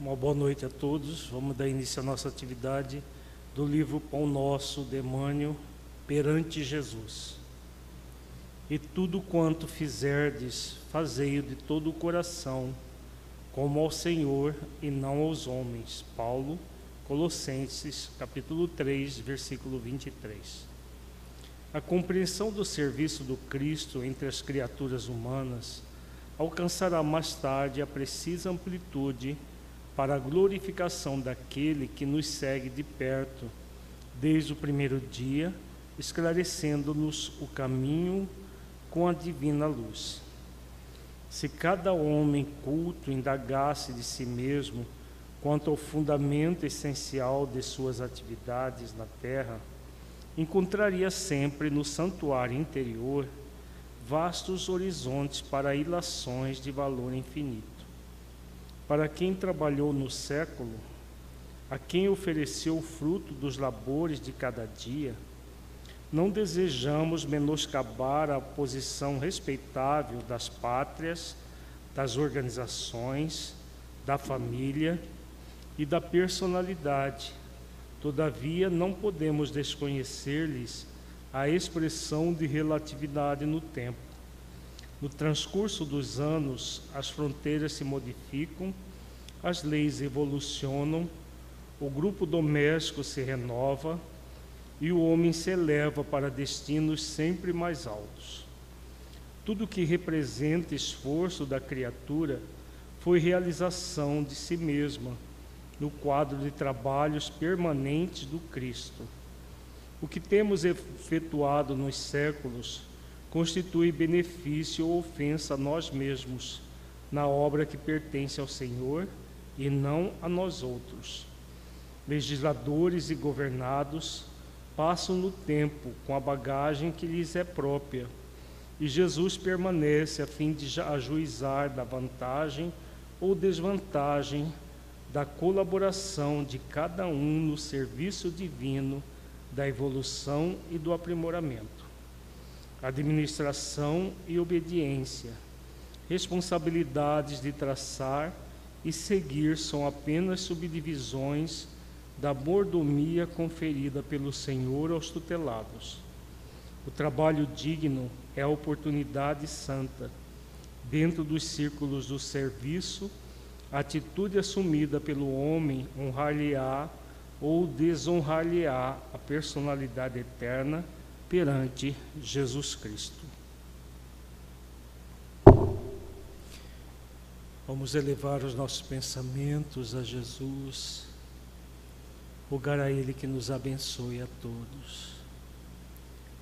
Uma boa noite a todos. Vamos dar início à nossa atividade do livro Pão Nosso, Demânio, perante Jesus. E tudo quanto fizerdes, fazei-o de todo o coração, como ao Senhor e não aos homens. Paulo, Colossenses, capítulo 3, versículo 23. A compreensão do serviço do Cristo entre as criaturas humanas alcançará mais tarde a precisa amplitude para a glorificação daquele que nos segue de perto, desde o primeiro dia, esclarecendo-nos o caminho com a divina luz. Se cada homem culto indagasse de si mesmo quanto ao fundamento essencial de suas atividades na terra, encontraria sempre no santuário interior vastos horizontes para ilações de valor infinito. Para quem trabalhou no século, a quem ofereceu o fruto dos labores de cada dia, não desejamos menoscabar a posição respeitável das pátrias, das organizações, da família e da personalidade Todavia, não podemos desconhecer-lhes a expressão de relatividade no tempo. No transcurso dos anos, as fronteiras se modificam, as leis evolucionam, o grupo doméstico se renova e o homem se eleva para destinos sempre mais altos. Tudo que representa esforço da criatura foi realização de si mesma no quadro de trabalhos permanentes do Cristo. O que temos efetuado nos séculos constitui benefício ou ofensa a nós mesmos, na obra que pertence ao Senhor e não a nós outros. Legisladores e governados passam no tempo com a bagagem que lhes é própria, e Jesus permanece a fim de ajuizar da vantagem ou desvantagem da colaboração de cada um no serviço divino da evolução e do aprimoramento. Administração e obediência, responsabilidades de traçar e seguir são apenas subdivisões da mordomia conferida pelo Senhor aos tutelados. O trabalho digno é a oportunidade santa, dentro dos círculos do serviço a atitude assumida pelo homem honrar-lhe-á ou desonrar-lhe-á a personalidade eterna perante Jesus Cristo. Vamos elevar os nossos pensamentos a Jesus, rogar a Ele que nos abençoe a todos.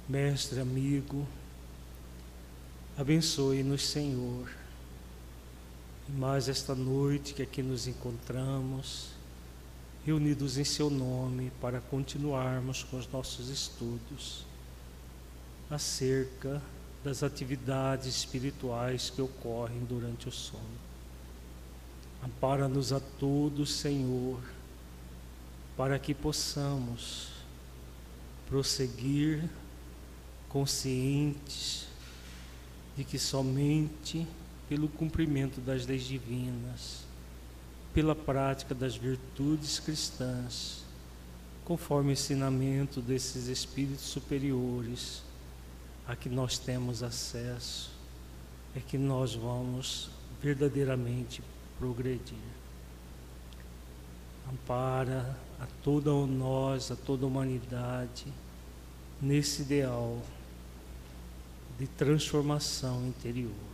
Mestre, amigo, abençoe-nos, Senhor mais esta noite que aqui nos encontramos, reunidos em Seu nome, para continuarmos com os nossos estudos acerca das atividades espirituais que ocorrem durante o sono. Ampara-nos a todos, Senhor, para que possamos prosseguir conscientes de que somente pelo cumprimento das leis divinas, pela prática das virtudes cristãs, conforme o ensinamento desses espíritos superiores a que nós temos acesso, é que nós vamos verdadeiramente progredir. Ampara a toda nós, a toda a humanidade, nesse ideal de transformação interior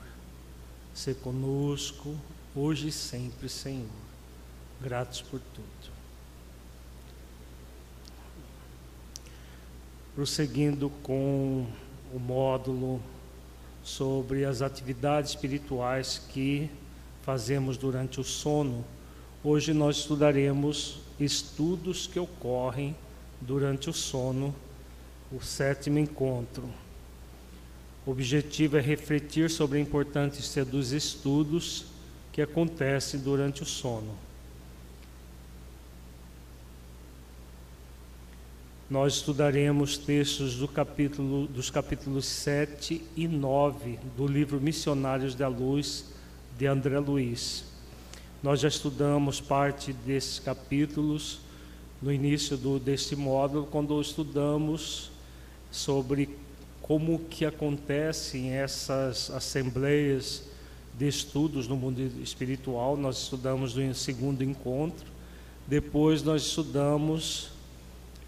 ser conosco, hoje e sempre, Senhor. Gratos por tudo. Prosseguindo com o módulo sobre as atividades espirituais que fazemos durante o sono, hoje nós estudaremos estudos que ocorrem durante o sono, o sétimo encontro. O objetivo é refletir sobre a importância dos estudos que acontecem durante o sono. Nós estudaremos textos do capítulo, dos capítulos 7 e 9 do livro Missionários da Luz, de André Luiz. Nós já estudamos parte desses capítulos no início do, deste módulo, quando estudamos sobre como que acontecem essas assembleias de estudos no mundo espiritual. Nós estudamos no segundo encontro. Depois nós estudamos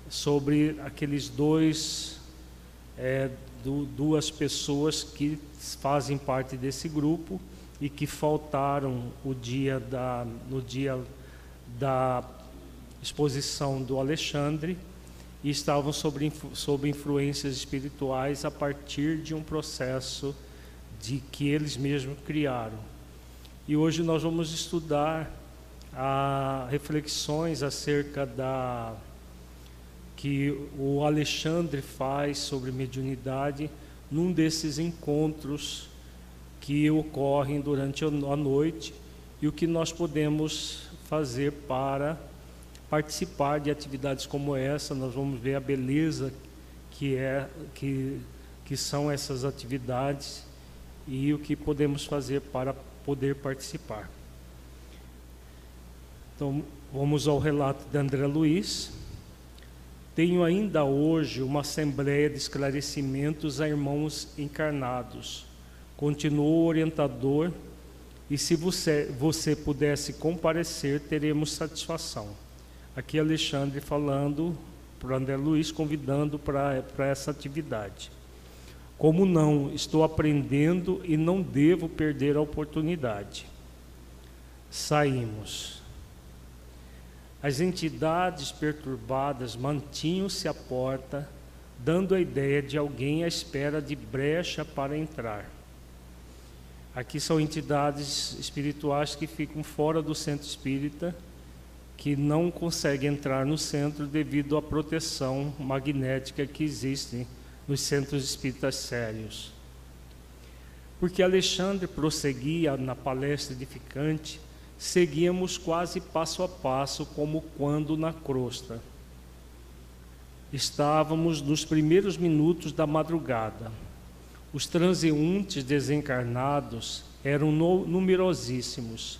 sobre aqueles dois, é, do, duas pessoas que fazem parte desse grupo e que faltaram o dia da, no dia da exposição do Alexandre e estavam sob, sob influências espirituais a partir de um processo de que eles mesmos criaram. E hoje nós vamos estudar a reflexões acerca da que o Alexandre faz sobre mediunidade num desses encontros que ocorrem durante a noite e o que nós podemos fazer para participar de atividades como essa. Nós vamos ver a beleza que é que que são essas atividades e o que podemos fazer para poder participar. Então, vamos ao relato de André Luiz. Tenho ainda hoje uma assembleia de esclarecimentos a irmãos encarnados. Continuou o orientador, e se você, você pudesse comparecer, teremos satisfação. Aqui Alexandre falando para André Luiz, convidando para essa atividade. Como não, estou aprendendo e não devo perder a oportunidade. Saímos. As entidades perturbadas mantinham-se à porta, dando a ideia de alguém à espera de brecha para entrar. Aqui são entidades espirituais que ficam fora do centro espírita, que não conseguem entrar no centro devido à proteção magnética que existe nos centros espíritas sérios. Porque Alexandre prosseguia na palestra edificante seguíamos quase passo a passo, como quando na crosta. Estávamos nos primeiros minutos da madrugada. Os transeuntes desencarnados eram numerosíssimos.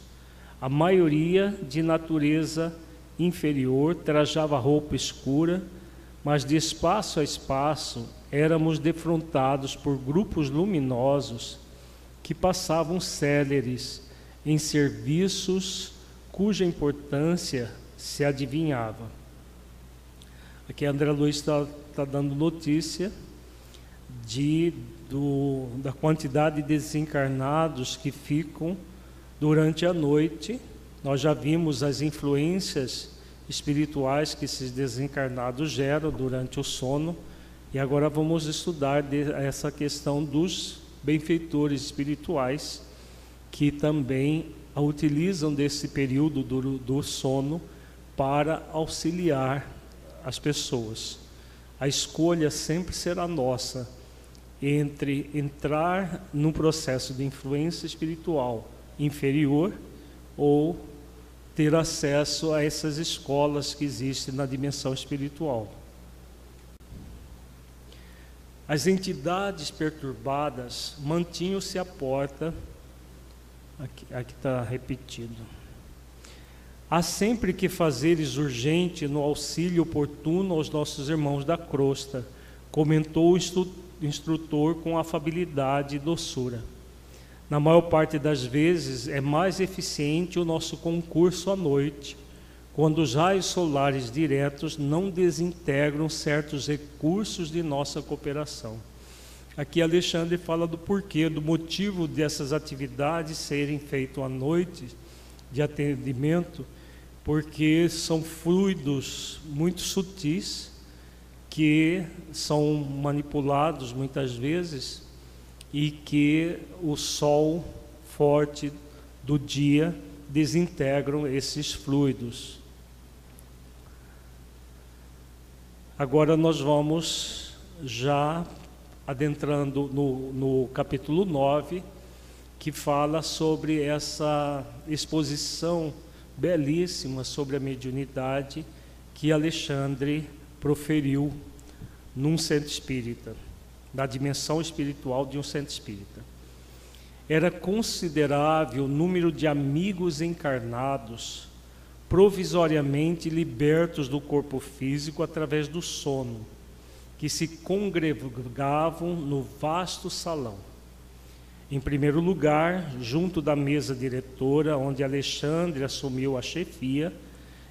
A maioria de natureza inferior trajava roupa escura, mas de espaço a espaço éramos defrontados por grupos luminosos que passavam céleres em serviços cuja importância se adivinhava. Aqui André Luiz está tá dando notícia de, do, da quantidade de desencarnados que ficam durante a noite. Nós já vimos as influências espirituais que esses desencarnados geram durante o sono e agora vamos estudar essa questão dos benfeitores espirituais que também a utilizam desse período do, do sono para auxiliar as pessoas. A escolha sempre será nossa entre entrar num processo de influência espiritual inferior ou ter acesso a essas escolas que existem na dimensão espiritual. As entidades perturbadas mantinham-se à porta Aqui está repetido. Há sempre que fazeres urgente no auxílio oportuno aos nossos irmãos da crosta, comentou o instrutor com afabilidade e doçura. Na maior parte das vezes é mais eficiente o nosso concurso à noite, quando os raios solares diretos não desintegram certos recursos de nossa cooperação. Aqui Alexandre fala do porquê, do motivo dessas atividades serem feitas à noite de atendimento, porque são fluidos muito sutis que são manipulados muitas vezes e que o sol forte do dia desintegram esses fluidos. Agora nós vamos já adentrando no, no capítulo 9, que fala sobre essa exposição belíssima sobre a mediunidade que Alexandre proferiu num centro espírita, na dimensão espiritual de um centro espírita. era considerável o número de amigos encarnados provisoriamente libertos do corpo físico através do sono, que se congregavam no vasto salão. Em primeiro lugar, junto da mesa diretora, onde Alexandre assumiu a chefia,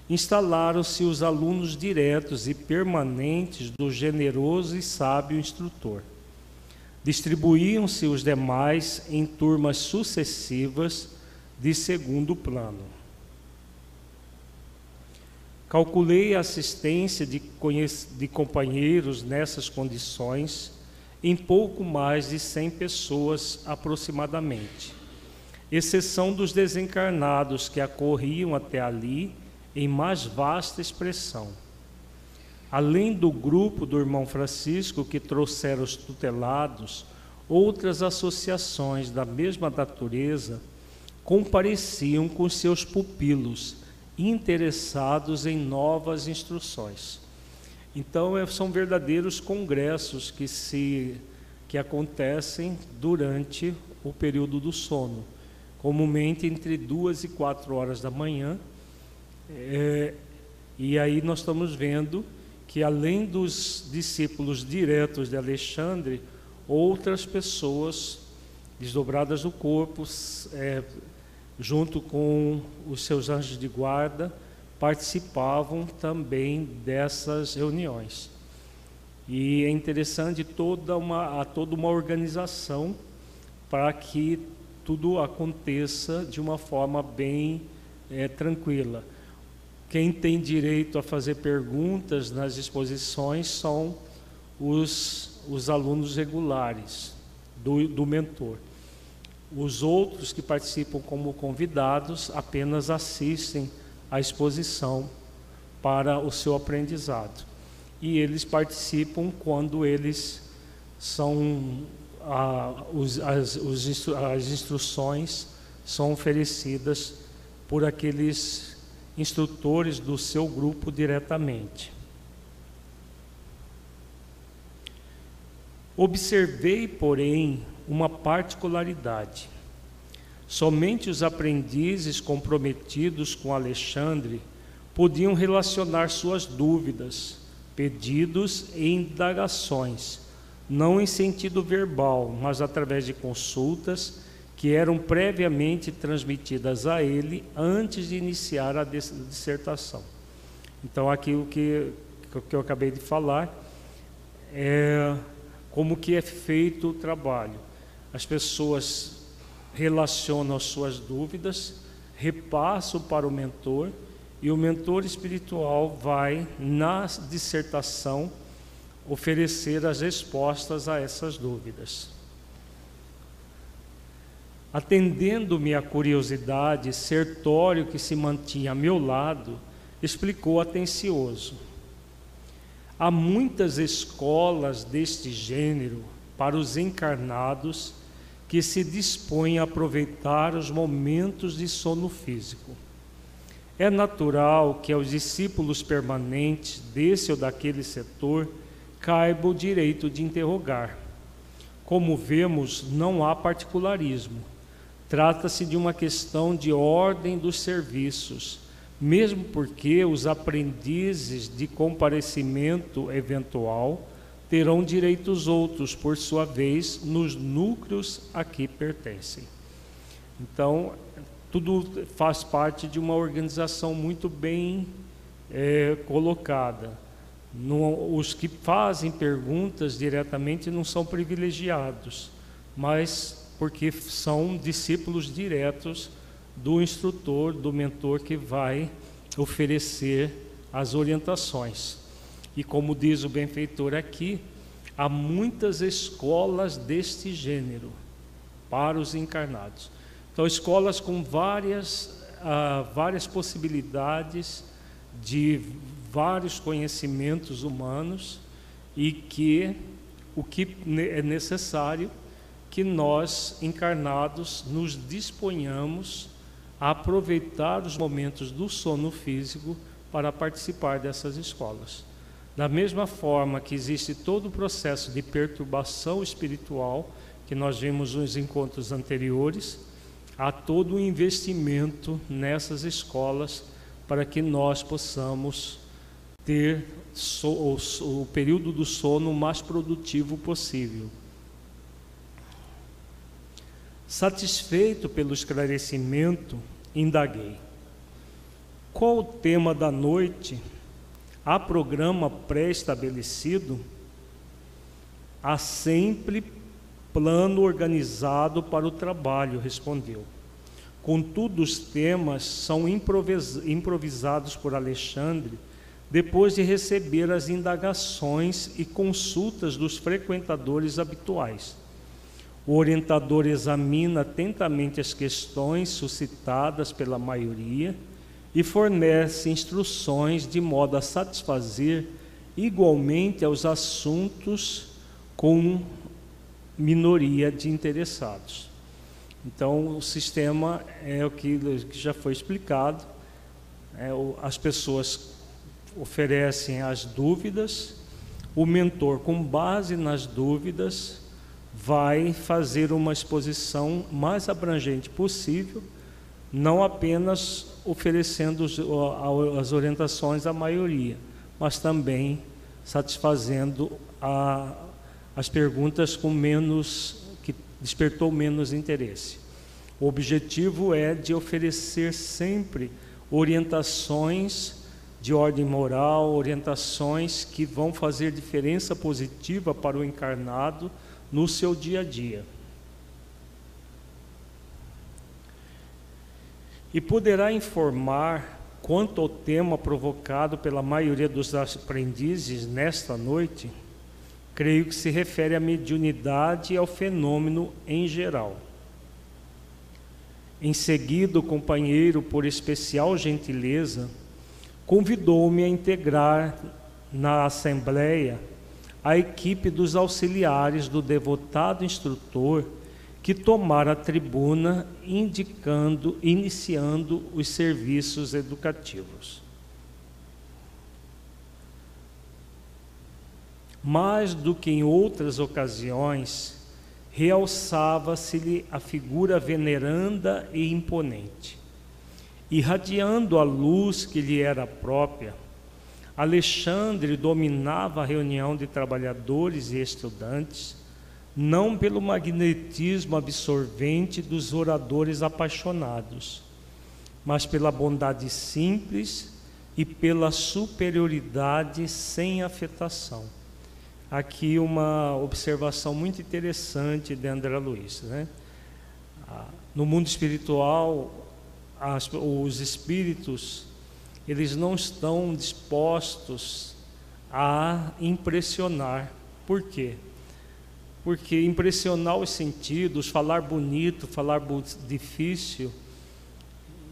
instalaram-se os alunos diretos e permanentes do generoso e sábio instrutor. Distribuíam-se os demais em turmas sucessivas de segundo plano. Calculei a assistência de, de companheiros nessas condições em pouco mais de 100 pessoas aproximadamente, exceção dos desencarnados que acorriam até ali em mais vasta expressão. Além do grupo do irmão Francisco que trouxeram os tutelados, outras associações da mesma natureza compareciam com seus pupilos, interessados em novas instruções. Então, é, são verdadeiros congressos que, se, que acontecem durante o período do sono, comumente entre duas e quatro horas da manhã. É, e aí nós estamos vendo que, além dos discípulos diretos de Alexandre, outras pessoas desdobradas do corpo, é, junto com os seus anjos de guarda, participavam também dessas reuniões. E é interessante toda uma, há toda uma organização para que tudo aconteça de uma forma bem é, tranquila. Quem tem direito a fazer perguntas nas exposições são os, os alunos regulares do, do mentor. Os outros que participam como convidados apenas assistem à exposição para o seu aprendizado. E eles participam quando eles são ah, os, as, os instru, as instruções são oferecidas por aqueles instrutores do seu grupo diretamente. Observei, porém, uma particularidade. Somente os aprendizes comprometidos com Alexandre podiam relacionar suas dúvidas, pedidos e indagações, não em sentido verbal, mas através de consultas que eram previamente transmitidas a ele antes de iniciar a dissertação. Então, aqui o que, que eu acabei de falar é como que é feito o trabalho. As pessoas relacionam as suas dúvidas, repassam para o mentor e o mentor espiritual vai, na dissertação, oferecer as respostas a essas dúvidas. Atendendo-me à curiosidade, Sertório, que se mantinha a meu lado, explicou atencioso: Há muitas escolas deste gênero para os encarnados que se dispõem a aproveitar os momentos de sono físico. É natural que aos discípulos permanentes desse ou daquele setor caiba o direito de interrogar. Como vemos, não há particularismo. Trata-se de uma questão de ordem dos serviços mesmo porque os aprendizes de comparecimento eventual terão direitos outros, por sua vez, nos núcleos a que pertencem. Então, tudo faz parte de uma organização muito bem é, colocada. Os que fazem perguntas diretamente não são privilegiados, mas porque são discípulos diretos do instrutor, do mentor que vai oferecer as orientações. E como diz o benfeitor aqui, há muitas escolas deste gênero para os encarnados. Então, escolas com várias, ah, várias possibilidades de vários conhecimentos humanos e que o que é necessário que nós encarnados nos disponhamos a aproveitar os momentos do sono físico para participar dessas escolas. Da mesma forma que existe todo o processo de perturbação espiritual que nós vimos nos encontros anteriores, há todo o investimento nessas escolas para que nós possamos ter o, o período do sono mais produtivo possível. Satisfeito pelo esclarecimento, indaguei. Qual o tema da noite? Há programa pré-estabelecido? Há sempre plano organizado para o trabalho, respondeu. Contudo, os temas são improvisados por Alexandre depois de receber as indagações e consultas dos frequentadores habituais. O orientador examina atentamente as questões suscitadas pela maioria e fornece instruções de modo a satisfazer igualmente aos assuntos com minoria de interessados. Então, o sistema é o que já foi explicado. É, as pessoas oferecem as dúvidas, o mentor, com base nas dúvidas, vai fazer uma exposição mais abrangente possível, não apenas oferecendo as orientações à maioria, mas também satisfazendo a, as perguntas com menos que despertou menos interesse. O objetivo é de oferecer sempre orientações de ordem moral, orientações que vão fazer diferença positiva para o encarnado no seu dia a dia. E poderá informar quanto ao tema provocado pela maioria dos aprendizes nesta noite? Creio que se refere à mediunidade e ao fenômeno em geral. Em seguida, o companheiro, por especial gentileza, convidou-me a integrar na assembleia a equipe dos auxiliares do devotado instrutor que tomara a tribuna indicando, iniciando os serviços educativos. Mais do que em outras ocasiões, realçava-se-lhe a figura veneranda e imponente. Irradiando a luz que lhe era própria, Alexandre dominava a reunião de trabalhadores e estudantes, não pelo magnetismo absorvente dos oradores apaixonados, mas pela bondade simples e pela superioridade sem afetação. Aqui uma observação muito interessante de André Luiz. Né? Ah, no mundo espiritual, as, os espíritos eles não estão dispostos a impressionar. Por quê? Porque impressionar os sentidos, falar bonito, falar difícil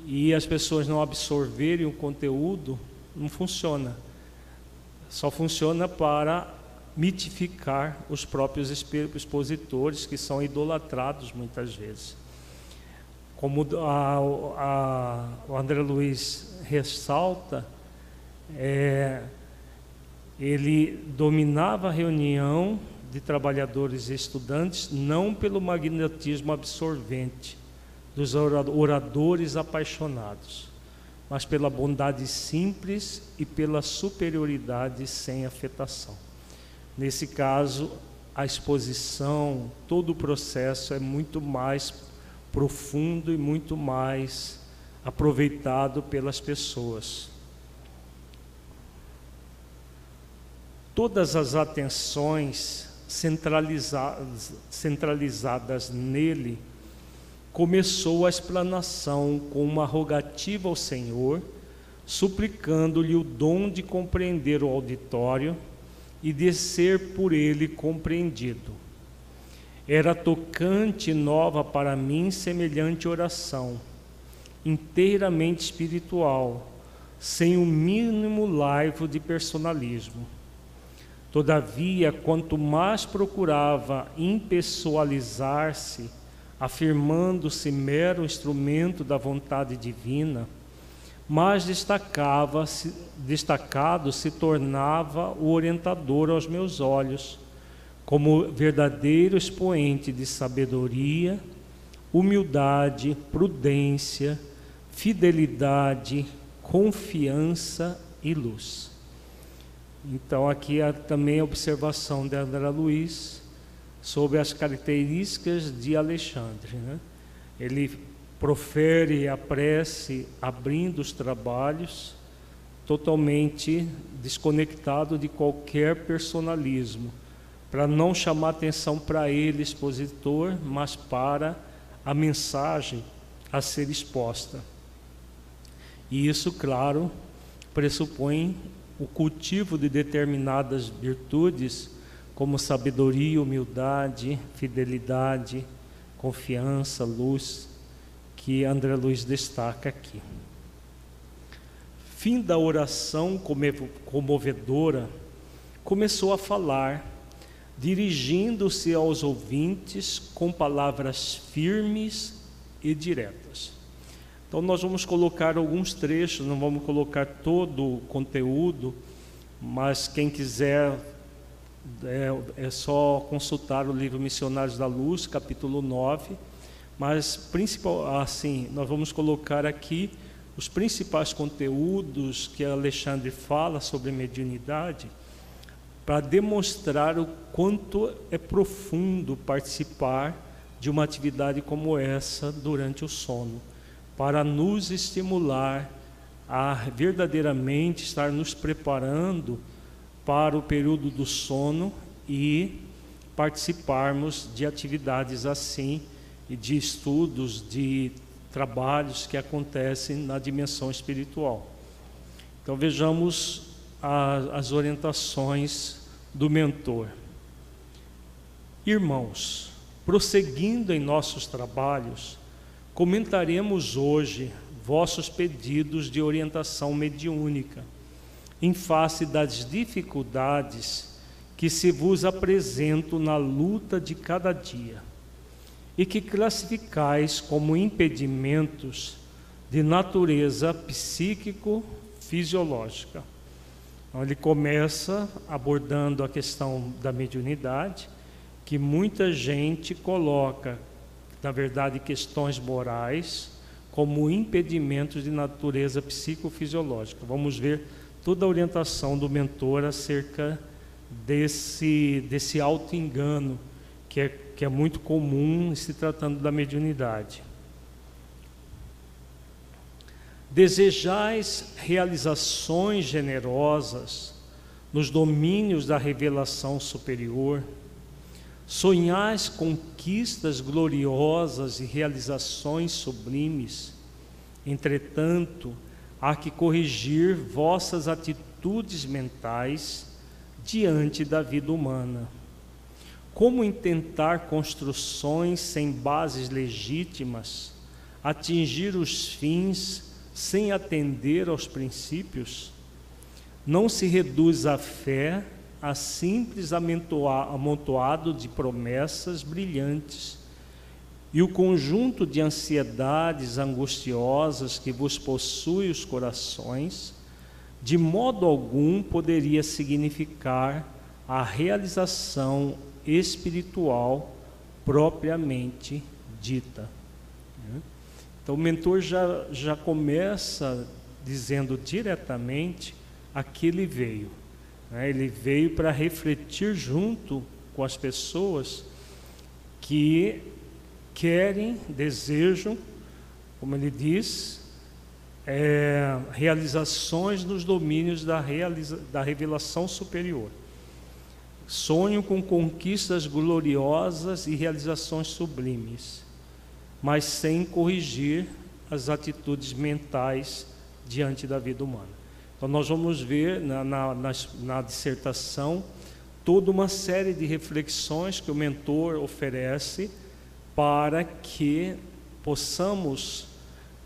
e as pessoas não absorverem o conteúdo, não funciona. Só funciona para mitificar os próprios expositores que são idolatrados muitas vezes. Como a, a, o André Luiz ressalta, é, ele dominava a reunião de trabalhadores e estudantes não pelo magnetismo absorvente dos oradores apaixonados, mas pela bondade simples e pela superioridade sem afetação. Nesse caso, a exposição, todo o processo é muito mais profundo e muito mais aproveitado pelas pessoas. Todas as atenções centralizadas, centralizadas nele, começou a explanação com uma rogativa ao Senhor, suplicando-lhe o dom de compreender o auditório e de ser por ele compreendido. Era tocante e nova para mim semelhante oração inteiramente espiritual, sem o mínimo laivo de personalismo. Todavia, quanto mais procurava impessoalizar-se, afirmando-se mero instrumento da vontade divina, mais destacava -se, destacado se tornava o orientador aos meus olhos, como verdadeiro expoente de sabedoria, humildade, prudência, fidelidade, confiança e luz. Então, aqui há também a observação de André Luiz sobre as características de Alexandre. Né? Ele profere a prece abrindo os trabalhos, totalmente desconectado de qualquer personalismo, para não chamar atenção para ele, expositor, mas para a mensagem a ser exposta. E isso, claro, pressupõe o cultivo de determinadas virtudes, como sabedoria, humildade, fidelidade, confiança, luz, que André Luiz destaca aqui. Fim da oração comovedora, começou a falar, dirigindo-se aos ouvintes com palavras firmes e diretas. Então, nós vamos colocar alguns trechos, não vamos colocar todo o conteúdo, mas quem quiser é, é só consultar o livro Missionários da Luz, capítulo 9. Mas, principal, assim, nós vamos colocar aqui os principais conteúdos que Alexandre fala sobre mediunidade para demonstrar o quanto é profundo participar de uma atividade como essa durante o sono, para nos estimular a verdadeiramente estar nos preparando para o período do sono e participarmos de atividades assim e de estudos, de trabalhos que acontecem na dimensão espiritual. Então vejamos a, as orientações do mentor. Irmãos, prosseguindo em nossos trabalhos, comentaremos hoje vossos pedidos de orientação mediúnica, em face das dificuldades que se vos apresentam na luta de cada dia e que classificais como impedimentos de natureza psíquico-fisiológica. Então, ele começa abordando a questão da mediunidade, que muita gente coloca, na verdade, questões morais como impedimentos de natureza psicofisiológica. Vamos ver toda a orientação do mentor acerca desse, desse auto-engano que é que é muito comum se tratando da mediunidade. Desejais realizações generosas nos domínios da revelação superior, sonhais conquistas gloriosas e realizações sublimes, entretanto, há que corrigir vossas atitudes mentais diante da vida humana como intentar construções sem bases legítimas, atingir os fins sem atender aos princípios? Não se reduz a fé a simples amontoado de promessas brilhantes e o conjunto de ansiedades angustiosas que vos possui os corações, de modo algum poderia significar a realização espiritual propriamente dita. Então o mentor já, já começa dizendo diretamente a que ele veio. Né? Ele veio para refletir junto com as pessoas que querem, desejam, como ele diz, é, realizações nos domínios da, realiza, da revelação superior. Sonho com conquistas gloriosas e realizações sublimes, mas sem corrigir as atitudes mentais diante da vida humana. Então, nós vamos ver na, na, na, na dissertação toda uma série de reflexões que o mentor oferece para que possamos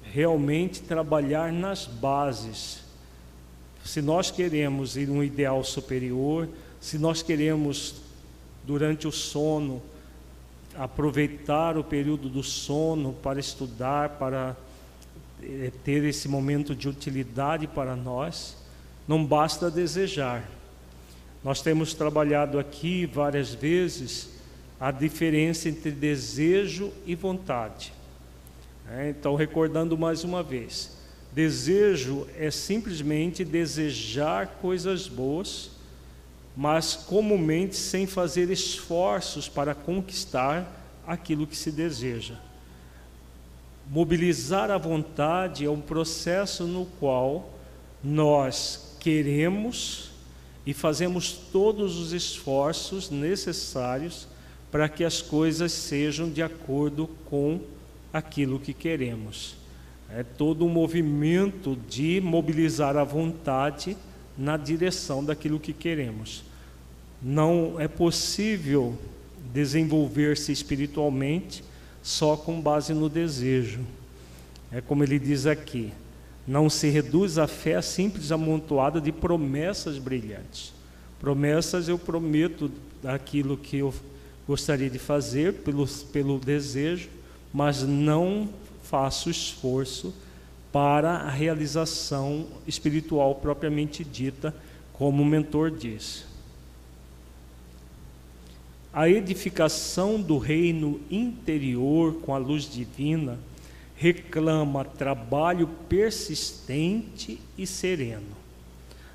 realmente trabalhar nas bases. Se nós queremos ir um ideal superior, se nós queremos, durante o sono, aproveitar o período do sono para estudar, para ter esse momento de utilidade para nós, não basta desejar, Nós temos trabalhado aqui várias vezes a diferença entre desejo e vontade. É, então, recordando mais uma vez: desejo é simplesmente desejar coisas boas, mas comumente sem fazer esforços para conquistar aquilo que se deseja. Mobilizar a vontade é um processo no qual nós queremos e fazemos todos os esforços necessários para que as coisas sejam de acordo com aquilo que queremos. É todo um movimento de mobilizar a vontade na direção daquilo que queremos. Não é possível desenvolver-se espiritualmente só com base no desejo. É como ele diz aqui: não se reduz a fé a simples amontoada de promessas brilhantes. Promessas eu prometo aquilo que eu gostaria de fazer pelo, pelo desejo, mas não faço esforço para a realização espiritual propriamente dita, como o mentor diz. A edificação do reino interior com a luz divina reclama trabalho persistente e sereno.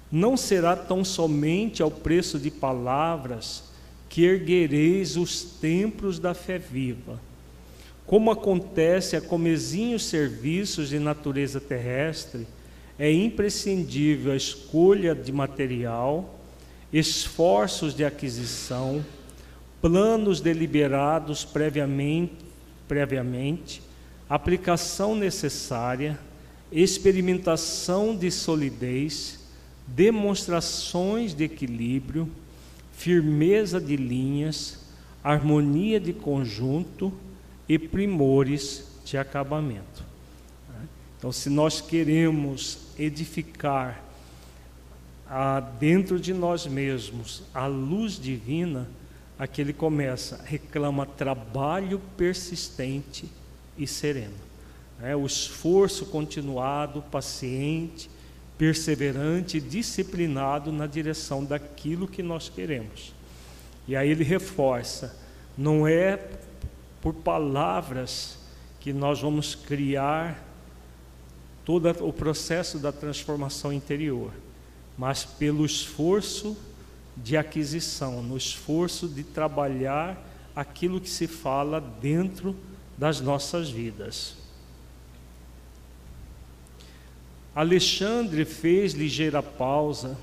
Não será tão somente ao preço de palavras que erguereis os templos da fé viva. Como acontece a comezinhos serviços de natureza terrestre, é imprescindível a escolha de material, esforços de aquisição, planos deliberados previamente, previamente aplicação necessária, experimentação de solidez, demonstrações de equilíbrio, firmeza de linhas, harmonia de conjunto e primores de acabamento. Então, se nós queremos edificar a, dentro de nós mesmos a luz divina, Aqui ele começa, reclama trabalho persistente e sereno. É, o esforço continuado, paciente, perseverante, disciplinado na direção daquilo que nós queremos. E aí ele reforça: não é por palavras que nós vamos criar todo o processo da transformação interior, mas pelo esforço de aquisição, no esforço de trabalhar aquilo que se fala dentro das nossas vidas. Alexandre fez ligeira pausa,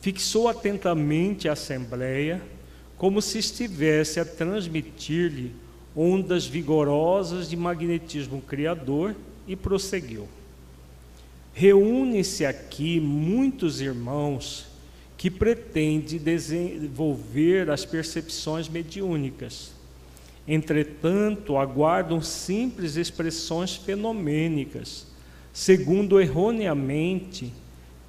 fixou atentamente a assembleia, como se estivesse a transmitir-lhe ondas vigorosas de magnetismo criador, e prosseguiu. Reúne-se aqui muitos irmãos que pretende desenvolver as percepções mediúnicas. Entretanto, aguardam simples expressões fenomênicas, segundo erroneamente,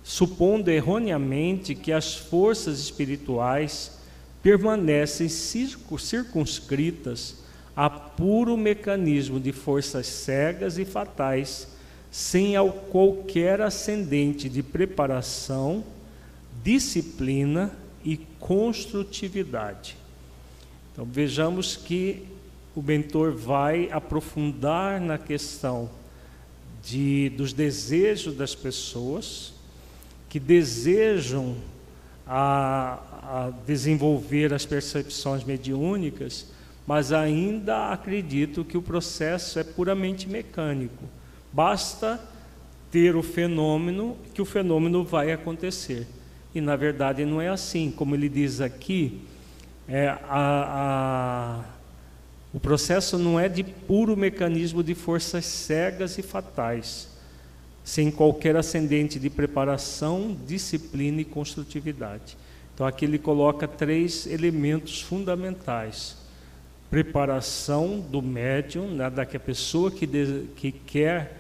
supondo erroneamente que as forças espirituais permanecem circunscritas a puro mecanismo de forças cegas e fatais, sem qualquer ascendente de preparação disciplina e construtividade. Então vejamos que o mentor vai aprofundar na questão de, dos desejos das pessoas que desejam a, a desenvolver as percepções mediúnicas, mas ainda acredito que o processo é puramente mecânico. Basta ter o fenômeno que o fenômeno vai acontecer. E na verdade não é assim, como ele diz aqui, é, a, a, o processo não é de puro mecanismo de forças cegas e fatais, sem qualquer ascendente de preparação, disciplina e construtividade. Então aqui ele coloca três elementos fundamentais: preparação do médium, né, da que a pessoa que, de, que quer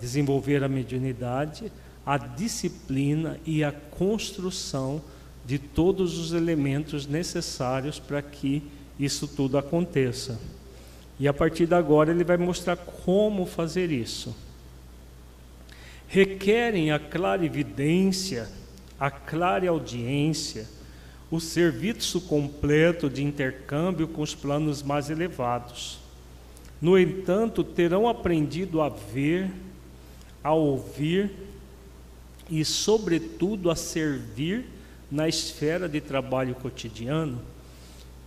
desenvolver a mediunidade a disciplina e a construção de todos os elementos necessários para que isso tudo aconteça. E a partir de agora ele vai mostrar como fazer isso. Requerem a clarividência, a clara audiência, o serviço completo de intercâmbio com os planos mais elevados. No entanto, terão aprendido a ver, a ouvir e, sobretudo, a servir na esfera de trabalho cotidiano?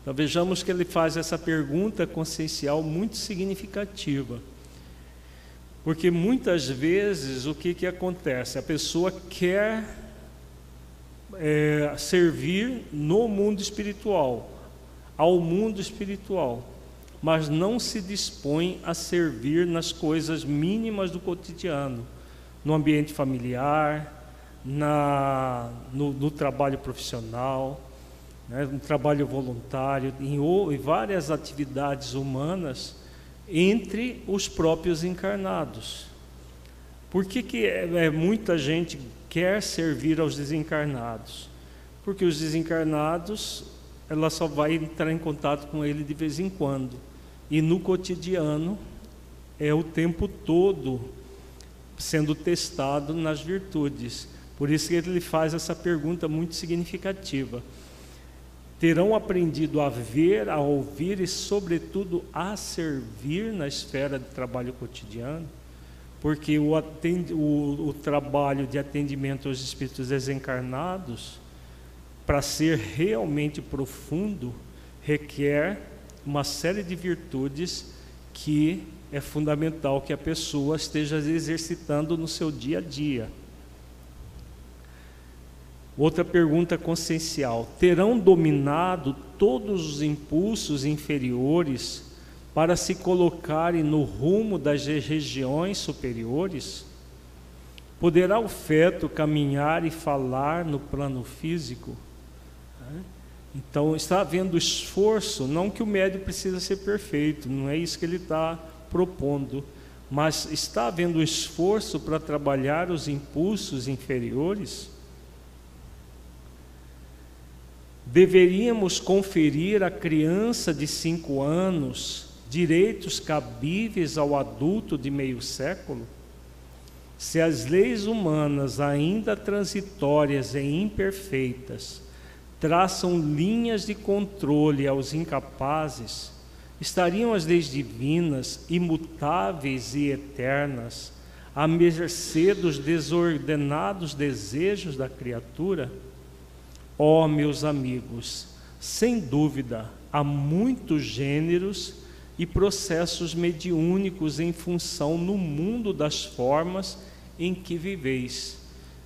Então vejamos que ele faz essa pergunta consciencial muito significativa. Porque muitas vezes o que, que acontece? A pessoa quer é, servir no mundo espiritual, ao mundo espiritual, mas não se dispõe a servir nas coisas mínimas do cotidiano, no ambiente familiar, na, no, no trabalho profissional, né, no trabalho voluntário, em, em várias atividades humanas entre os próprios encarnados. Por que, que é, é, muita gente quer servir aos desencarnados? Porque os desencarnados, ela só vai entrar em contato com ele de vez em quando. E no cotidiano, é o tempo todo sendo testado nas virtudes. Por isso que ele faz essa pergunta muito significativa. Terão aprendido a ver, a ouvir e, sobretudo, a servir na esfera de trabalho cotidiano? Porque o, o, o trabalho de atendimento aos espíritos desencarnados, para ser realmente profundo, requer uma série de virtudes que é fundamental que a pessoa esteja exercitando no seu dia a dia. Outra pergunta consciencial: terão dominado todos os impulsos inferiores para se colocarem no rumo das regiões superiores? Poderá o feto caminhar e falar no plano físico? Então está havendo esforço, não que o médio precisa ser perfeito, não é isso que ele está propondo, mas está havendo esforço para trabalhar os impulsos inferiores? Deveríamos conferir à criança de cinco anos direitos cabíveis ao adulto de meio século? Se as leis humanas, ainda transitórias e imperfeitas, traçam linhas de controle aos incapazes, estariam as leis divinas, imutáveis e eternas, à mercê dos desordenados desejos da criatura? Ó oh, meus amigos, sem dúvida, há muitos gêneros e processos mediúnicos em função no mundo das formas em que viveis.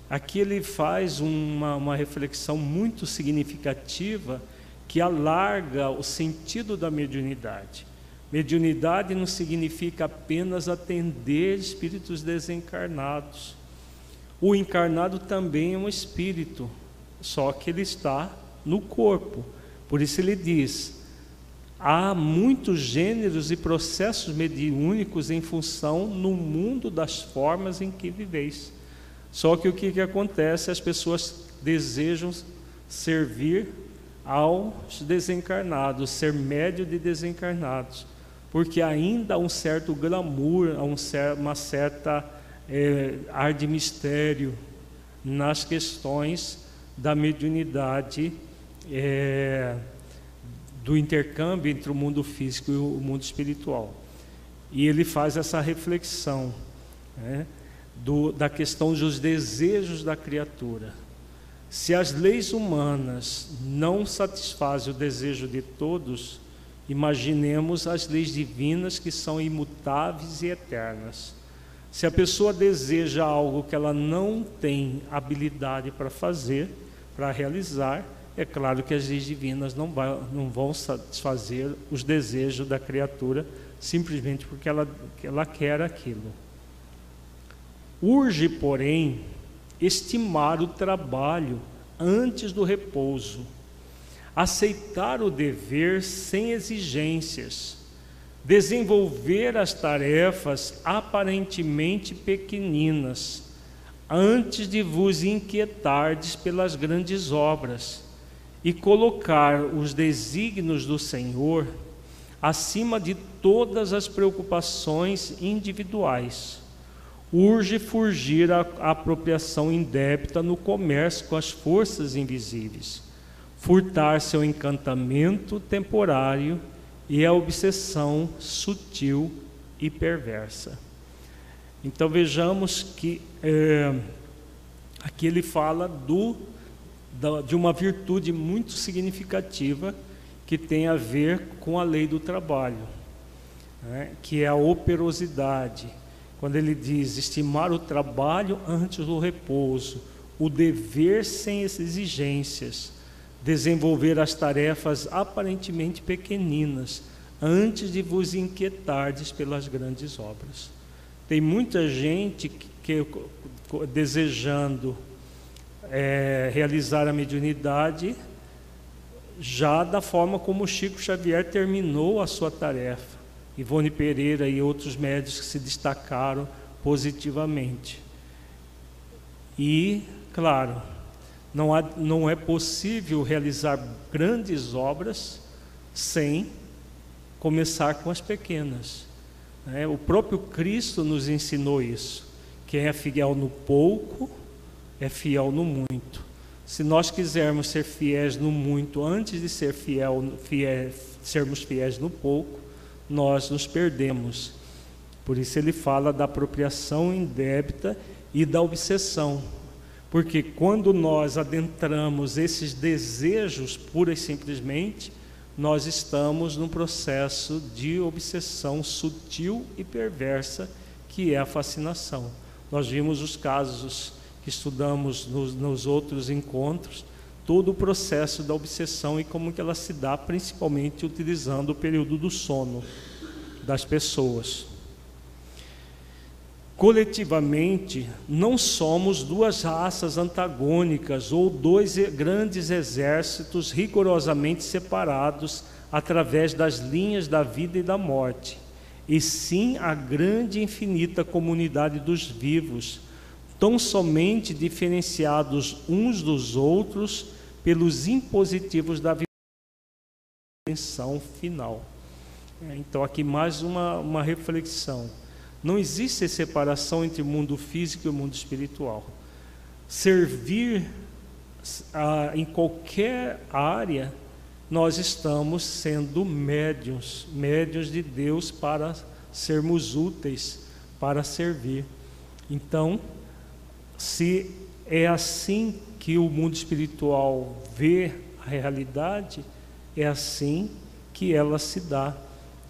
Aqui ele faz uma, uma reflexão muito significativa que alarga o sentido da mediunidade. Mediunidade não significa apenas atender espíritos desencarnados. O encarnado também é um espírito, só que ele está no corpo. Por isso ele diz: há muitos gêneros e processos mediúnicos em função no mundo das formas em que viveis. Só que o que, que acontece? As pessoas desejam servir aos desencarnados, ser médio de desencarnados, porque ainda há um certo glamour, há um cer uma certa é, ar de mistério nas questões da mediunidade, é, do intercâmbio entre o mundo físico e o mundo espiritual. E ele faz essa reflexão né, do, da questão dos desejos da criatura. Se as leis humanas não satisfazem o desejo de todos, imaginemos as leis divinas que são imutáveis e eternas. Se a pessoa deseja algo que ela não tem habilidade para fazer, para realizar, é claro que as leis divinas não, vai, não vão satisfazer os desejos da criatura simplesmente porque ela, ela quer aquilo. Urge, porém, estimar o trabalho antes do repouso, aceitar o dever sem exigências, desenvolver as tarefas aparentemente pequeninas antes de vos inquietardes pelas grandes obras e colocar os desígnios do Senhor acima de todas as preocupações individuais. Urge fugir a apropriação indébita no comércio com as forças invisíveis. furtar seu encantamento temporário e a obsessão sutil e perversa. Então vejamos que é, aqui ele fala do, da, de uma virtude muito significativa que tem a ver com a lei do trabalho, né, que é a operosidade. Quando ele diz estimar o trabalho antes do repouso, o dever sem exigências, desenvolver as tarefas aparentemente pequeninas, antes de vos inquietardes pelas grandes obras. Tem muita gente que, que desejando é, realizar a mediunidade já da forma como Chico Xavier terminou a sua tarefa. Ivone Pereira e outros médicos que se destacaram positivamente. E, claro, não, há, não é possível realizar grandes obras sem começar com as pequenas. É, o próprio Cristo nos ensinou isso. Quem é fiel no pouco é fiel no muito. Se nós quisermos ser fiéis no muito antes de ser fiel, fiel, sermos fiéis no pouco, nós nos perdemos. Por isso ele fala da apropriação indébita e da obsessão. Porque quando nós adentramos esses desejos pura e simplesmente, nós estamos num processo de obsessão sutil e perversa, que é a fascinação. Nós vimos os casos que estudamos nos, nos outros encontros, todo o processo da obsessão e como que ela se dá, principalmente utilizando o período do sono das pessoas. Coletivamente, não somos duas raças antagônicas ou dois grandes exércitos rigorosamente separados através das linhas da vida e da morte, e sim a grande e infinita comunidade dos vivos, tão somente diferenciados uns dos outros pelos impositivos da redenção final. É, então, aqui mais uma, uma reflexão. Não existe separação entre o mundo físico e o mundo espiritual. Servir a, em qualquer área, nós estamos sendo médios, médios de Deus para sermos úteis, para servir. Então, se é assim que o mundo espiritual vê a realidade, é assim que ela se dá.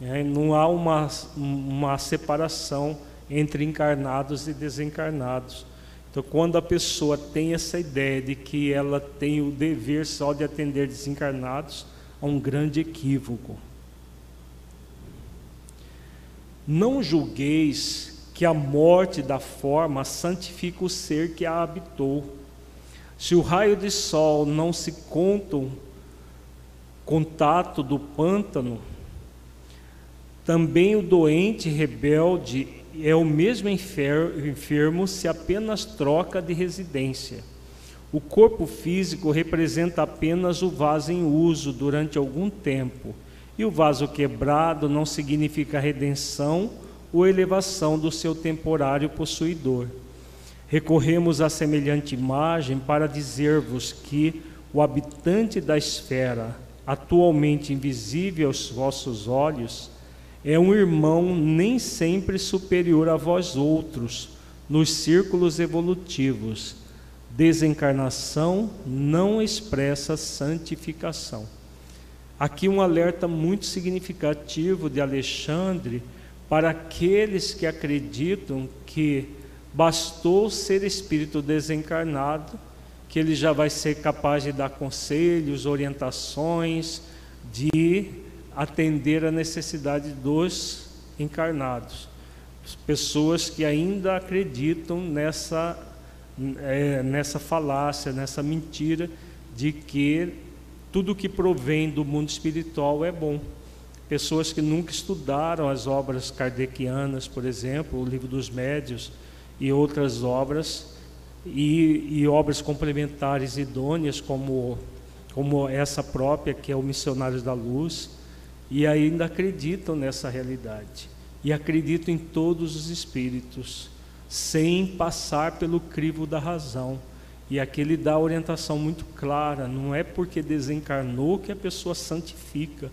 É, não há uma, uma separação entre encarnados e desencarnados. Então, quando a pessoa tem essa ideia de que ela tem o dever só de atender desencarnados, há um grande equívoco. Não julgueis que a morte da forma santifica o ser que a habitou. Se o raio de sol não se conta contato do pântano, também o doente rebelde é o mesmo enfermo se apenas troca de residência. O corpo físico representa apenas o vaso em uso durante algum tempo, e o vaso quebrado não significa redenção ou elevação do seu temporário possuidor. Recorremos a semelhante imagem para dizer-vos que o habitante da esfera, atualmente invisível aos vossos olhos, é um irmão nem sempre superior a vós outros nos círculos evolutivos. Desencarnação não expressa santificação. Aqui um alerta muito significativo de Alexandre para aqueles que acreditam que bastou ser espírito desencarnado, que ele já vai ser capaz de dar conselhos, orientações, de atender a necessidade dos encarnados. Pessoas que ainda acreditam nessa, é, nessa falácia, nessa mentira de que tudo que provém do mundo espiritual é bom pessoas que nunca estudaram as obras kardecianas, por exemplo, o Livro dos Médios e outras obras, e, e obras complementares idôneas, como, como essa própria, que é o Missionários da Luz, e ainda acreditam nessa realidade. E acreditam em todos os espíritos, sem passar pelo crivo da razão. E aqui ele dá orientação muito clara: não é porque desencarnou que a pessoa santifica,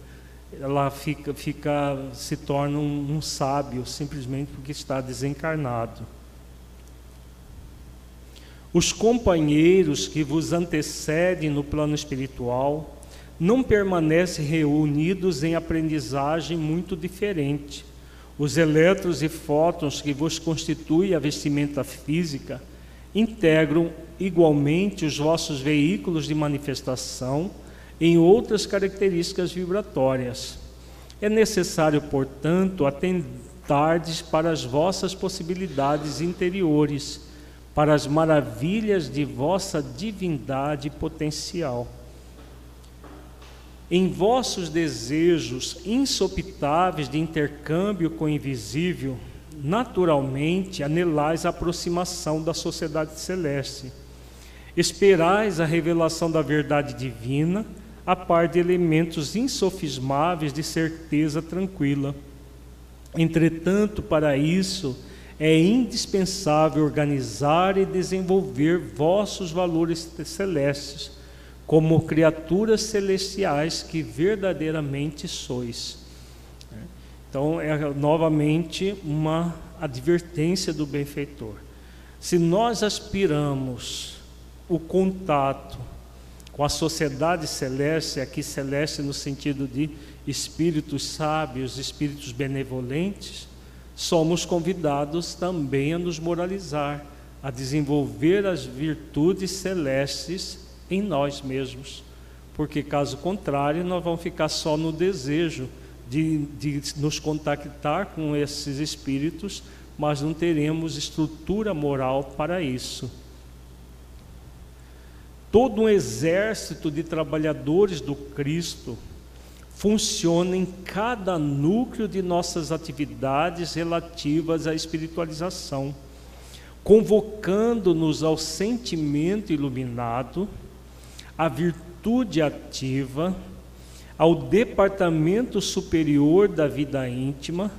ela fica, fica se torna um, um sábio simplesmente porque está desencarnado. Os companheiros que vos antecedem no plano espiritual não permanecem reunidos em aprendizagem muito diferente. Os elétrons e fótons que vos constituem a vestimenta física integram igualmente os vossos veículos de manifestação em outras características vibratórias. É necessário, portanto, atentardes para as vossas possibilidades interiores, para as maravilhas de vossa divindade potencial. Em vossos desejos insopitáveis de intercâmbio com o invisível, naturalmente anelais a aproximação da sociedade celeste. Esperais a revelação da verdade divina, a par de elementos insofismáveis de certeza tranquila. Entretanto, para isso, é indispensável organizar e desenvolver vossos valores celestes, como criaturas celestiais que verdadeiramente sois. Então, é novamente uma advertência do benfeitor. Se nós aspiramos o contato com a sociedade celeste, aqui celeste no sentido de espíritos sábios, espíritos benevolentes, somos convidados também a nos moralizar, a desenvolver as virtudes celestes em nós mesmos, porque caso contrário, nós vamos ficar só no desejo de, de nos contactar com esses espíritos, mas não teremos estrutura moral para isso. Todo um exército de trabalhadores do Cristo funciona em cada núcleo de nossas atividades relativas à espiritualização, convocando-nos ao sentimento iluminado, à virtude ativa, ao departamento superior da vida íntima,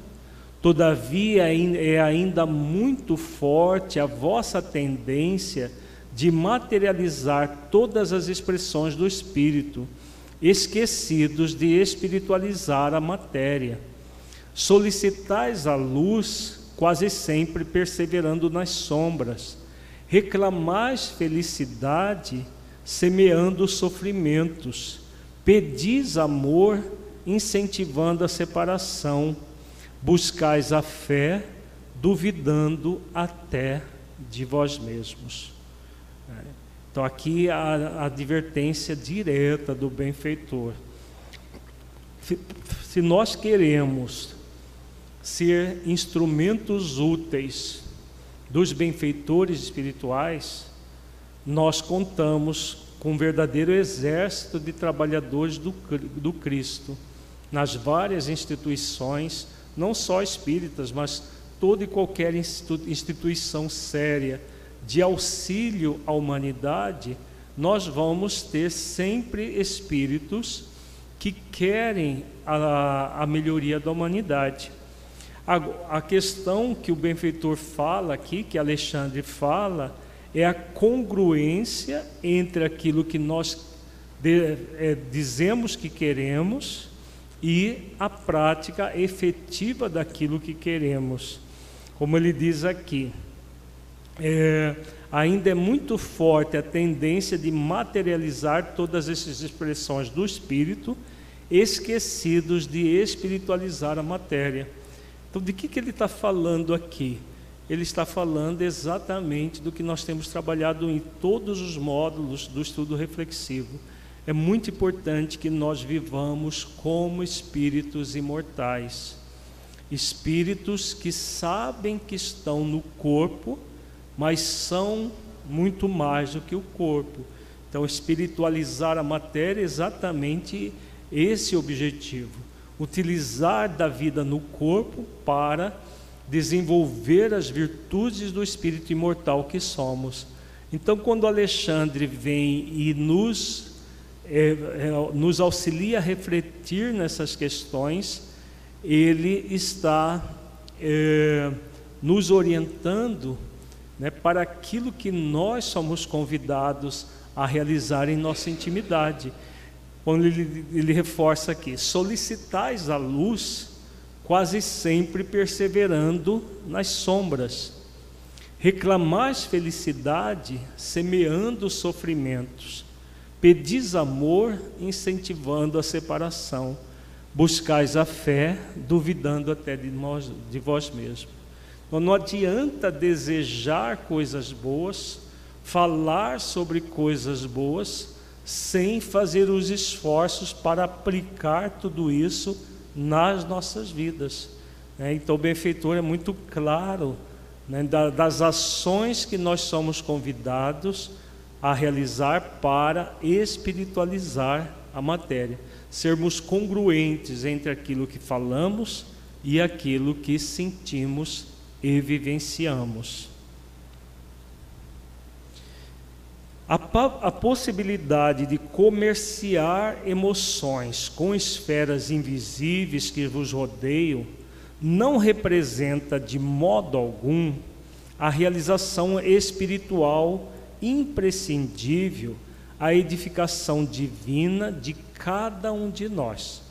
todavia é ainda muito forte a vossa tendência de materializar todas as expressões do espírito, esquecidos de espiritualizar a matéria. Solicitais a luz, quase sempre perseverando nas sombras. Reclamais felicidade, semeando sofrimentos Pedis amor, incentivando a separação. Buscais a fé, duvidando até de vós mesmos. Então, aqui a, a advertência direta do benfeitor. Se nós queremos ser instrumentos úteis dos benfeitores espirituais, nós contamos com um verdadeiro exército de trabalhadores do, do Cristo, nas várias instituições, não só espíritas, mas toda e qualquer instituição séria de auxílio à humanidade, nós vamos ter sempre espíritos que querem a, a melhoria da humanidade. A, a questão que o benfeitor fala aqui, que Alexandre fala, é a congruência entre aquilo que nós de, é, dizemos que queremos e a prática efetiva daquilo que queremos. Como ele diz aqui, é, ainda é muito forte a tendência de materializar todas essas expressões do espírito, esquecidos de espiritualizar a matéria. Então, de que, que ele está falando aqui? ele está falando exatamente do que nós temos trabalhado em todos os módulos do estudo reflexivo. É muito importante que nós vivamos como espíritos imortais, espíritos que sabem que estão no corpo, mas são muito mais do que o corpo. Então, espiritualizar a matéria é exatamente esse objetivo: utilizar da vida no corpo para desenvolver as virtudes do espírito imortal que somos. Então, quando Alexandre vem e nos, é, é, nos auxilia a refletir nessas questões, ele está é, nos orientando né, para aquilo que nós somos convidados a realizar em nossa intimidade. Quando ele, ele reforça aqui: solicitais a luz, quase sempre perseverando nas sombras. Reclamais felicidade, semeando sofrimentos. Pedis amor, incentivando a separação. Buscais a fé, duvidando até de, nós, de vós mesmos. Então, não adianta desejar coisas boas, falar sobre coisas boas, sem fazer os esforços para aplicar tudo isso nas nossas vidas. Né? Então, o benfeitor é muito claro né, das ações que nós somos convidados a realizar para espiritualizar a matéria, sermos congruentes entre aquilo que falamos e aquilo que sentimos e vivenciamos. A, a, possibilidade de comerciar emoções com esferas invisíveis que vos rodeiam não representa de modo algum a realização espiritual imprescindível à edificação divina de cada um de nós.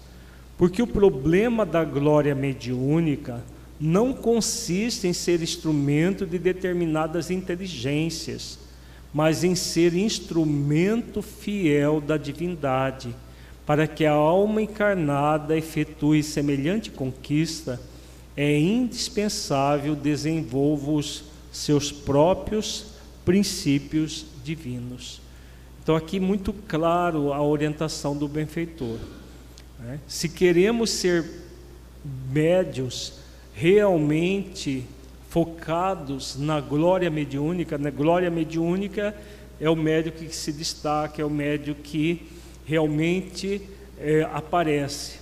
Porque o problema da glória mediúnica não consiste em ser instrumento de determinadas inteligências mas em ser instrumento fiel da divindade, para que a alma encarnada efetue semelhante conquista, é indispensável desenvolva os seus próprios princípios divinos. Então, aqui muito claro a orientação do benfeitor. Né? Se queremos ser médios realmente focados na glória mediúnica. Na glória mediúnica é o médio que se destaca, é o médio que realmente é, aparece.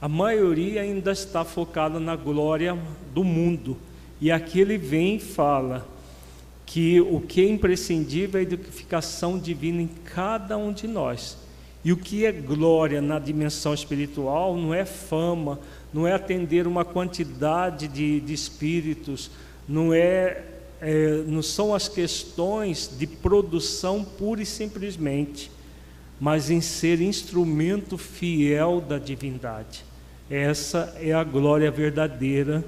A maioria ainda está focada na glória do mundo. E aqui ele vem e fala que o que é imprescindível é a edificação divina em cada um de nós. E o que é glória na dimensão espiritual não é fama, não é atender uma quantidade de, de espíritos, não é, é, não são as questões de produção pura e simplesmente, mas em ser instrumento fiel da divindade. Essa é a glória verdadeira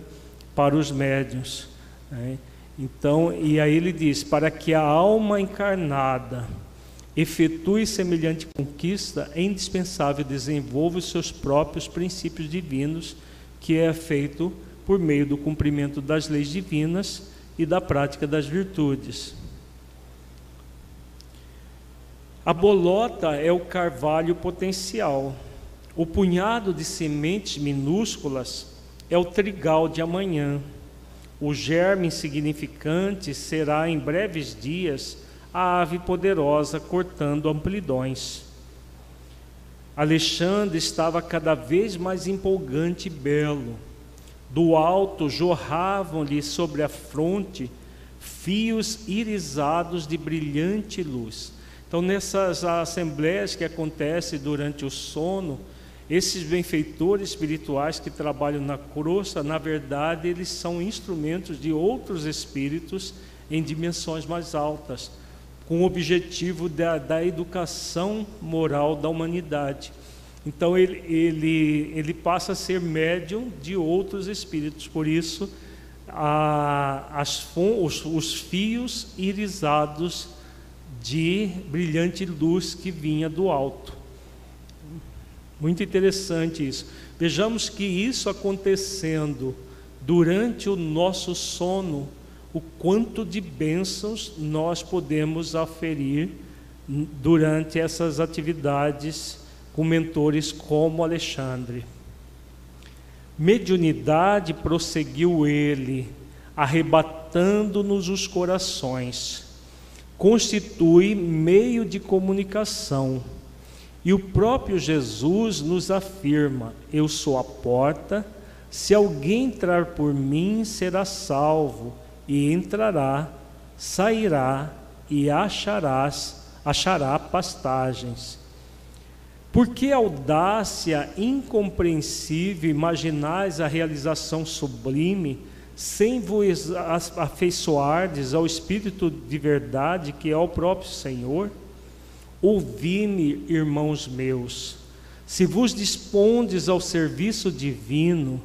para os médiuns. Né? Então, e aí ele diz: para que a alma encarnada efetue semelhante conquista, é indispensável desenvolver os seus próprios princípios divinos, que é feito por meio do cumprimento das leis divinas e da prática das virtudes. A bolota é o carvalho potencial. O punhado de sementes minúsculas é o trigal de amanhã. O germe insignificante será em breves dias a ave poderosa cortando amplidões. Alexandre estava cada vez mais empolgante e belo do alto jorravam-lhe sobre a fronte fios irisados de brilhante luz. Então, nessas assembleias que acontecem durante o sono, esses benfeitores espirituais que trabalham na crosta, na verdade, eles são instrumentos de outros espíritos em dimensões mais altas, com o objetivo da, da educação moral da humanidade. Então ele, ele, ele passa a ser médium de outros espíritos, por isso a, as, os, os fios irisados de brilhante luz que vinha do alto. Muito interessante isso. Vejamos que isso acontecendo durante o nosso sono, o quanto de bênçãos nós podemos aferir durante essas atividades com mentores como Alexandre. Mediunidade prosseguiu ele, arrebatando-nos os corações. Constitui meio de comunicação. E o próprio Jesus nos afirma: Eu sou a porta, se alguém entrar por mim, será salvo, e entrará, sairá e acharás, achará pastagens. Por que audácia incompreensível imaginais a realização sublime, sem vos afeiçoardes ao Espírito de verdade, que é o próprio Senhor? Ouvi-me, irmãos meus, se vos dispondes ao serviço divino,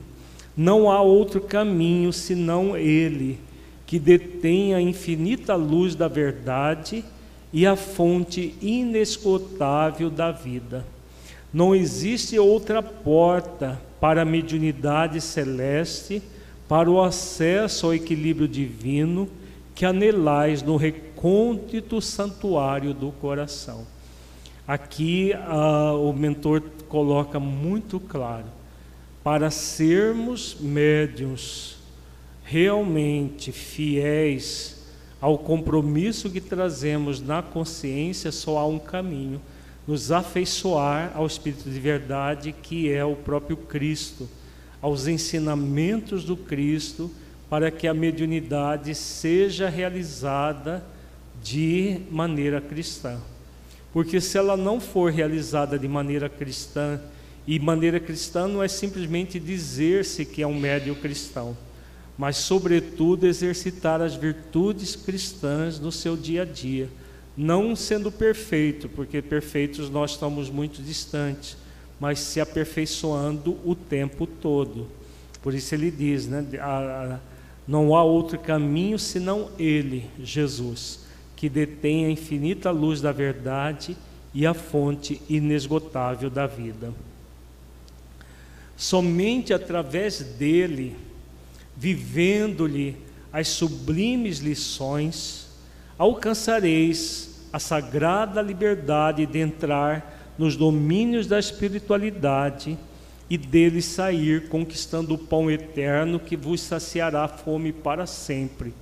não há outro caminho senão ele, que detém a infinita luz da verdade e a fonte inesgotável da vida. Não existe outra porta para a mediunidade celeste para o acesso ao equilíbrio divino que anelais no recôndito santuário do coração. Aqui ah, o mentor coloca muito claro: para sermos médiums realmente fiéis ao compromisso que trazemos na consciência, só há um caminho: nos afeiçoar ao Espírito de verdade, que é o próprio Cristo aos ensinamentos do Cristo, para que a mediunidade seja realizada de maneira cristã. Porque se ela não for realizada de maneira cristã, e maneira cristã não é simplesmente dizer-se que é um médium cristão, mas, sobretudo, exercitar as virtudes cristãs no seu dia a dia, não sendo perfeito, porque perfeitos nós estamos muito distantes, mas se aperfeiçoando o tempo todo. Por isso ele diz, né, não há outro caminho senão ele, Jesus, que detém a infinita luz da verdade e a fonte inesgotável da vida. Somente através dele, vivendo-lhe as sublimes lições, alcançareis a sagrada liberdade de entrar nos domínios da espiritualidade e dele sair conquistando o pão eterno que vos saciará a fome para sempre.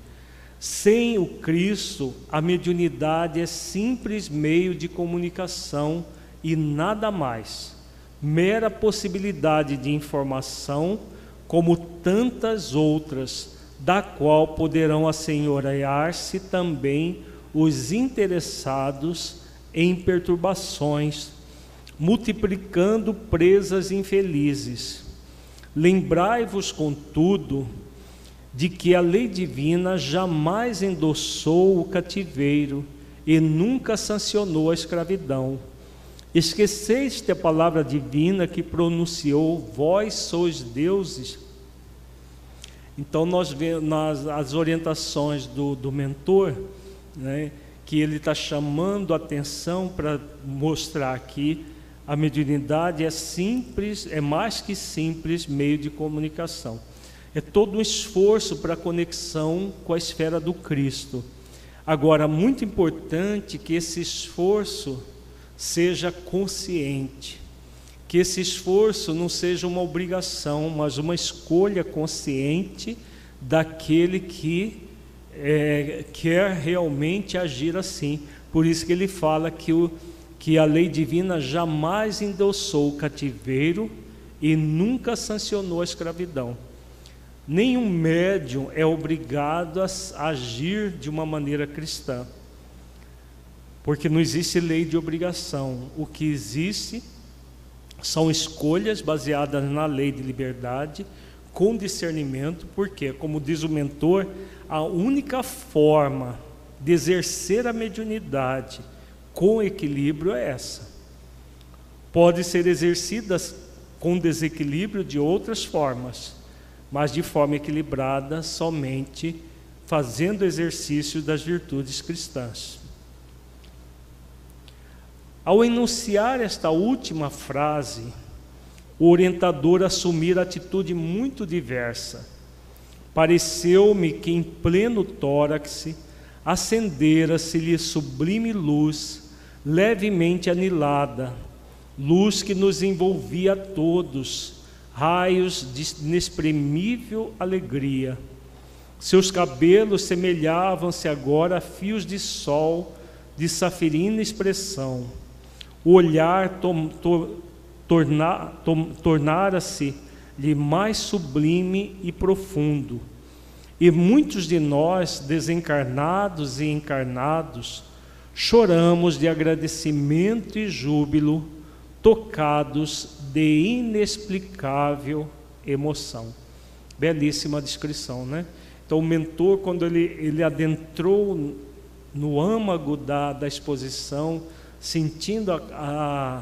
Sem o Cristo, a mediunidade é simples meio de comunicação e nada mais, mera possibilidade de informação, como tantas outras, da qual poderão assenhorear-se também os interessados em perturbações multiplicando presas infelizes. Lembrai-vos, contudo, de que a lei divina jamais endossou o cativeiro e nunca sancionou a escravidão. Esqueceste a palavra divina que pronunciou: Vós sois deuses. Então, nós vemos nas as orientações do, do mentor, né, que ele está chamando a atenção para mostrar aqui a mediunidade é simples, é mais que simples meio de comunicação. É todo um esforço para a conexão com a esfera do Cristo. Agora, muito importante que esse esforço seja consciente, que esse esforço não seja uma obrigação, mas uma escolha consciente daquele que é, quer realmente agir assim. Por isso que ele fala que o que a lei divina jamais endossou o cativeiro e nunca sancionou a escravidão. Nenhum médium é obrigado a agir de uma maneira cristã, porque não existe lei de obrigação. O que existe são escolhas baseadas na lei de liberdade, com discernimento, porque, como diz o mentor, a única forma de exercer a mediunidade com equilíbrio é essa. Pode ser exercida com desequilíbrio de outras formas, mas de forma equilibrada somente fazendo exercício das virtudes cristãs. Ao enunciar esta última frase, o orientador assumir atitude muito diversa. Pareceu-me que em pleno tórax acendera-se-lhe sublime luz levemente anilada, luz que nos envolvia a todos, raios de inexprimível alegria. Seus cabelos semelhavam-se agora a fios de sol de safirina expressão. Olhar torna, tornara-se-lhe mais sublime e profundo. E muitos de nós, desencarnados e encarnados, choramos de agradecimento e júbilo, tocados de inexplicável emoção. belíssima descrição, né? Então, o mentor, quando ele, ele adentrou no âmago da, da exposição, sentindo a, a,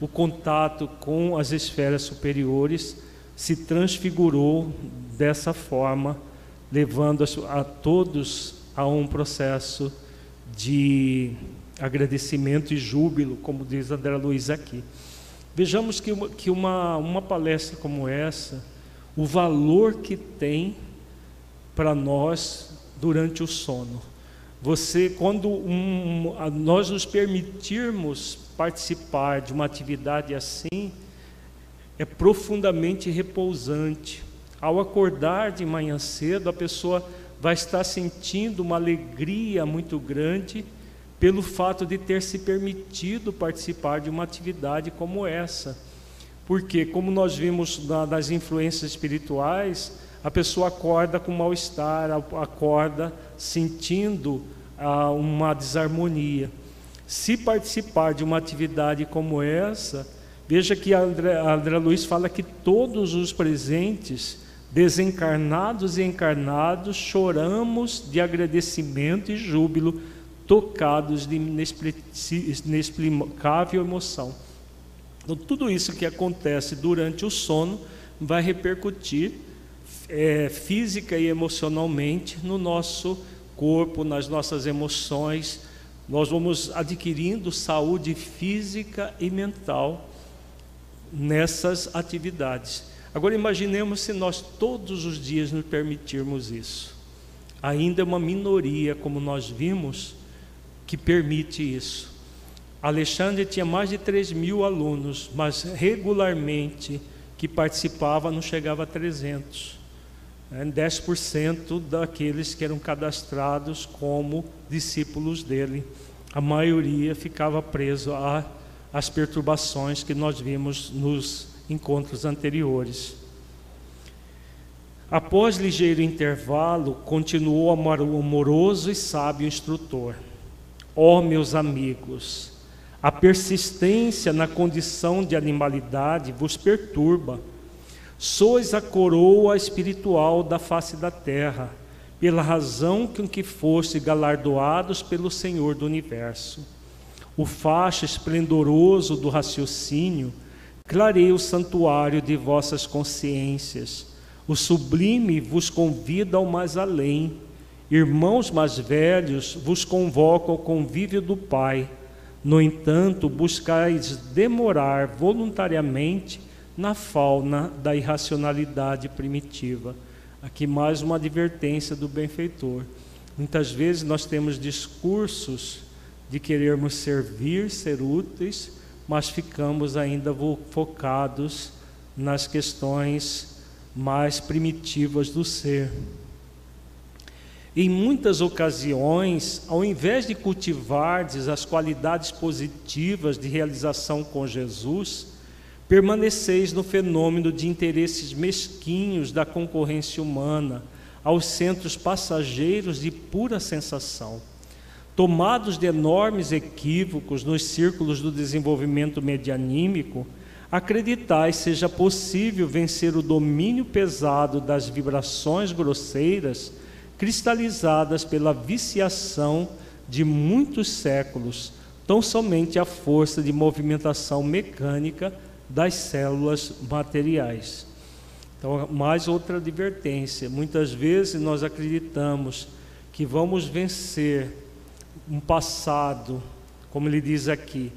o contato com as esferas superiores, se transfigurou dessa forma, levando a, a todos a um processo de agradecimento e júbilo, como diz André Luiz aqui. Vejamos que, que uma, uma palestra como essa, o valor que tem para nós durante o sono. Você, quando um, nós nos permitirmos participar de uma atividade assim, é profundamente repousante. Ao acordar de manhã cedo, a pessoa vai estar sentindo uma alegria muito grande pelo fato de ter se permitido participar de uma atividade como essa. Porque, como nós vimos nas influências espirituais, a pessoa acorda com mal-estar, acorda sentindo ah, uma desarmonia. Se participar de uma atividade como essa, veja que a André, André Luiz fala que todos os presentes, desencarnados e encarnados, choramos de agradecimento e júbilo tocados de inexplicável emoção. Então, tudo isso que acontece durante o sono vai repercutir é, física e emocionalmente no nosso corpo, nas nossas emoções. Nós vamos adquirindo saúde física e mental nessas atividades. Agora imaginemos se nós todos os dias nos permitirmos isso. Ainda é uma minoria, como nós vimos, que permite isso. Alexandre tinha mais de 3 mil alunos, mas regularmente que participava não chegava a 300. 10% né? daqueles que eram cadastrados como discípulos dele. A maioria ficava preso às perturbações que nós vimos nos encontros anteriores. Após ligeiro intervalo, continuou o amoroso e sábio instrutor. Ó oh, meus amigos, a persistência na condição de animalidade vos perturba. Sois a coroa espiritual da face da terra, pela razão com que foste galardoados pelo Senhor do universo. O facho esplendoroso do raciocínio clareia o santuário de vossas consciências. O sublime vos convida ao mais além Irmãos mais velhos vos convocam ao convívio do Pai. No entanto, buscais demorar voluntariamente na fauna da irracionalidade primitiva. Aqui mais uma advertência do benfeitor. Muitas vezes nós temos discursos de querermos servir, ser úteis, mas ficamos ainda focados nas questões mais primitivas do ser. Em muitas ocasiões, ao invés de cultivardes as qualidades positivas de realização com Jesus, permaneceis no fenômeno de interesses mesquinhos da concorrência humana, aos centros passageiros de pura sensação. Tomados de enormes equívocos nos círculos do desenvolvimento medianímico, acreditais seja possível vencer o domínio pesado das vibrações grosseiras cristalizadas pela viciação de muitos séculos, tão somente a força de movimentação mecânica das células materiais. Então, mais outra advertência: muitas vezes nós acreditamos que vamos vencer um passado, como ele diz aqui,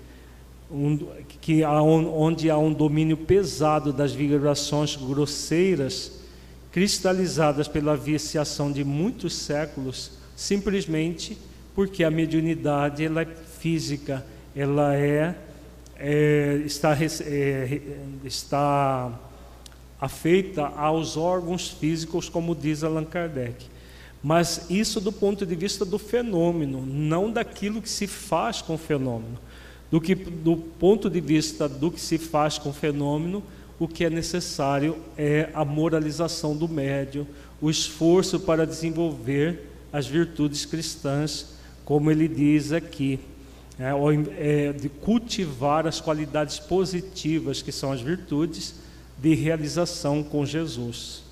um, que há, onde há um domínio pesado das vibrações grosseiras cristalizadas pela viciação de muitos séculos, simplesmente porque a mediunidade ela é física, ela é, é está, é, está afeita aos órgãos físicos, como diz Allan Kardec. Mas isso do ponto de vista do fenômeno, não daquilo que se faz com o fenômeno. Do, que, do ponto de vista do que se faz com o fenômeno, o que é necessário é a moralização do médium, o esforço para desenvolver as virtudes cristãs, como ele diz aqui, é, é, de cultivar as qualidades positivas que são as virtudes de realização com Jesus.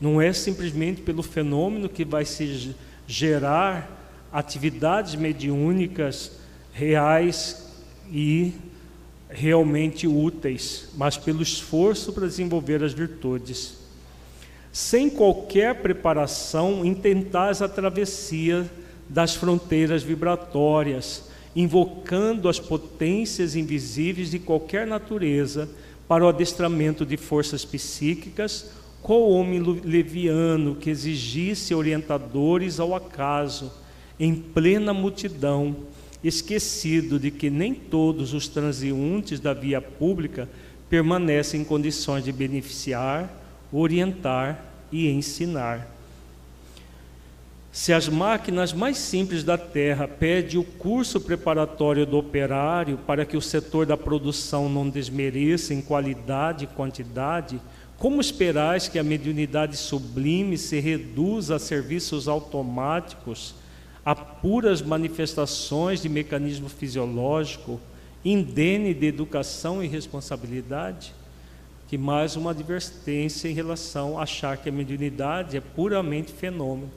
Não é simplesmente pelo fenômeno que vai se gerar atividades mediúnicas reais e realmente úteis, mas pelo esforço para desenvolver as virtudes. Sem qualquer preparação, intentais a travessia das fronteiras vibratórias, invocando as potências invisíveis de qualquer natureza para o adestramento de forças psíquicas, qual homem leviano que exigisse orientadores ao acaso, em plena multidão, esquecido de que nem todos os transeuntes da via pública permanecem em condições de beneficiar, orientar e ensinar. Se as máquinas mais simples da Terra pedem o curso preparatório do operário para que o setor da produção não desmereça em qualidade e quantidade, como esperais que a mediunidade sublime se reduza a serviços automáticos a puras manifestações de mecanismo fisiológico, indene de educação e responsabilidade, que mais uma advertência em relação a achar que a mediunidade é puramente fenômeno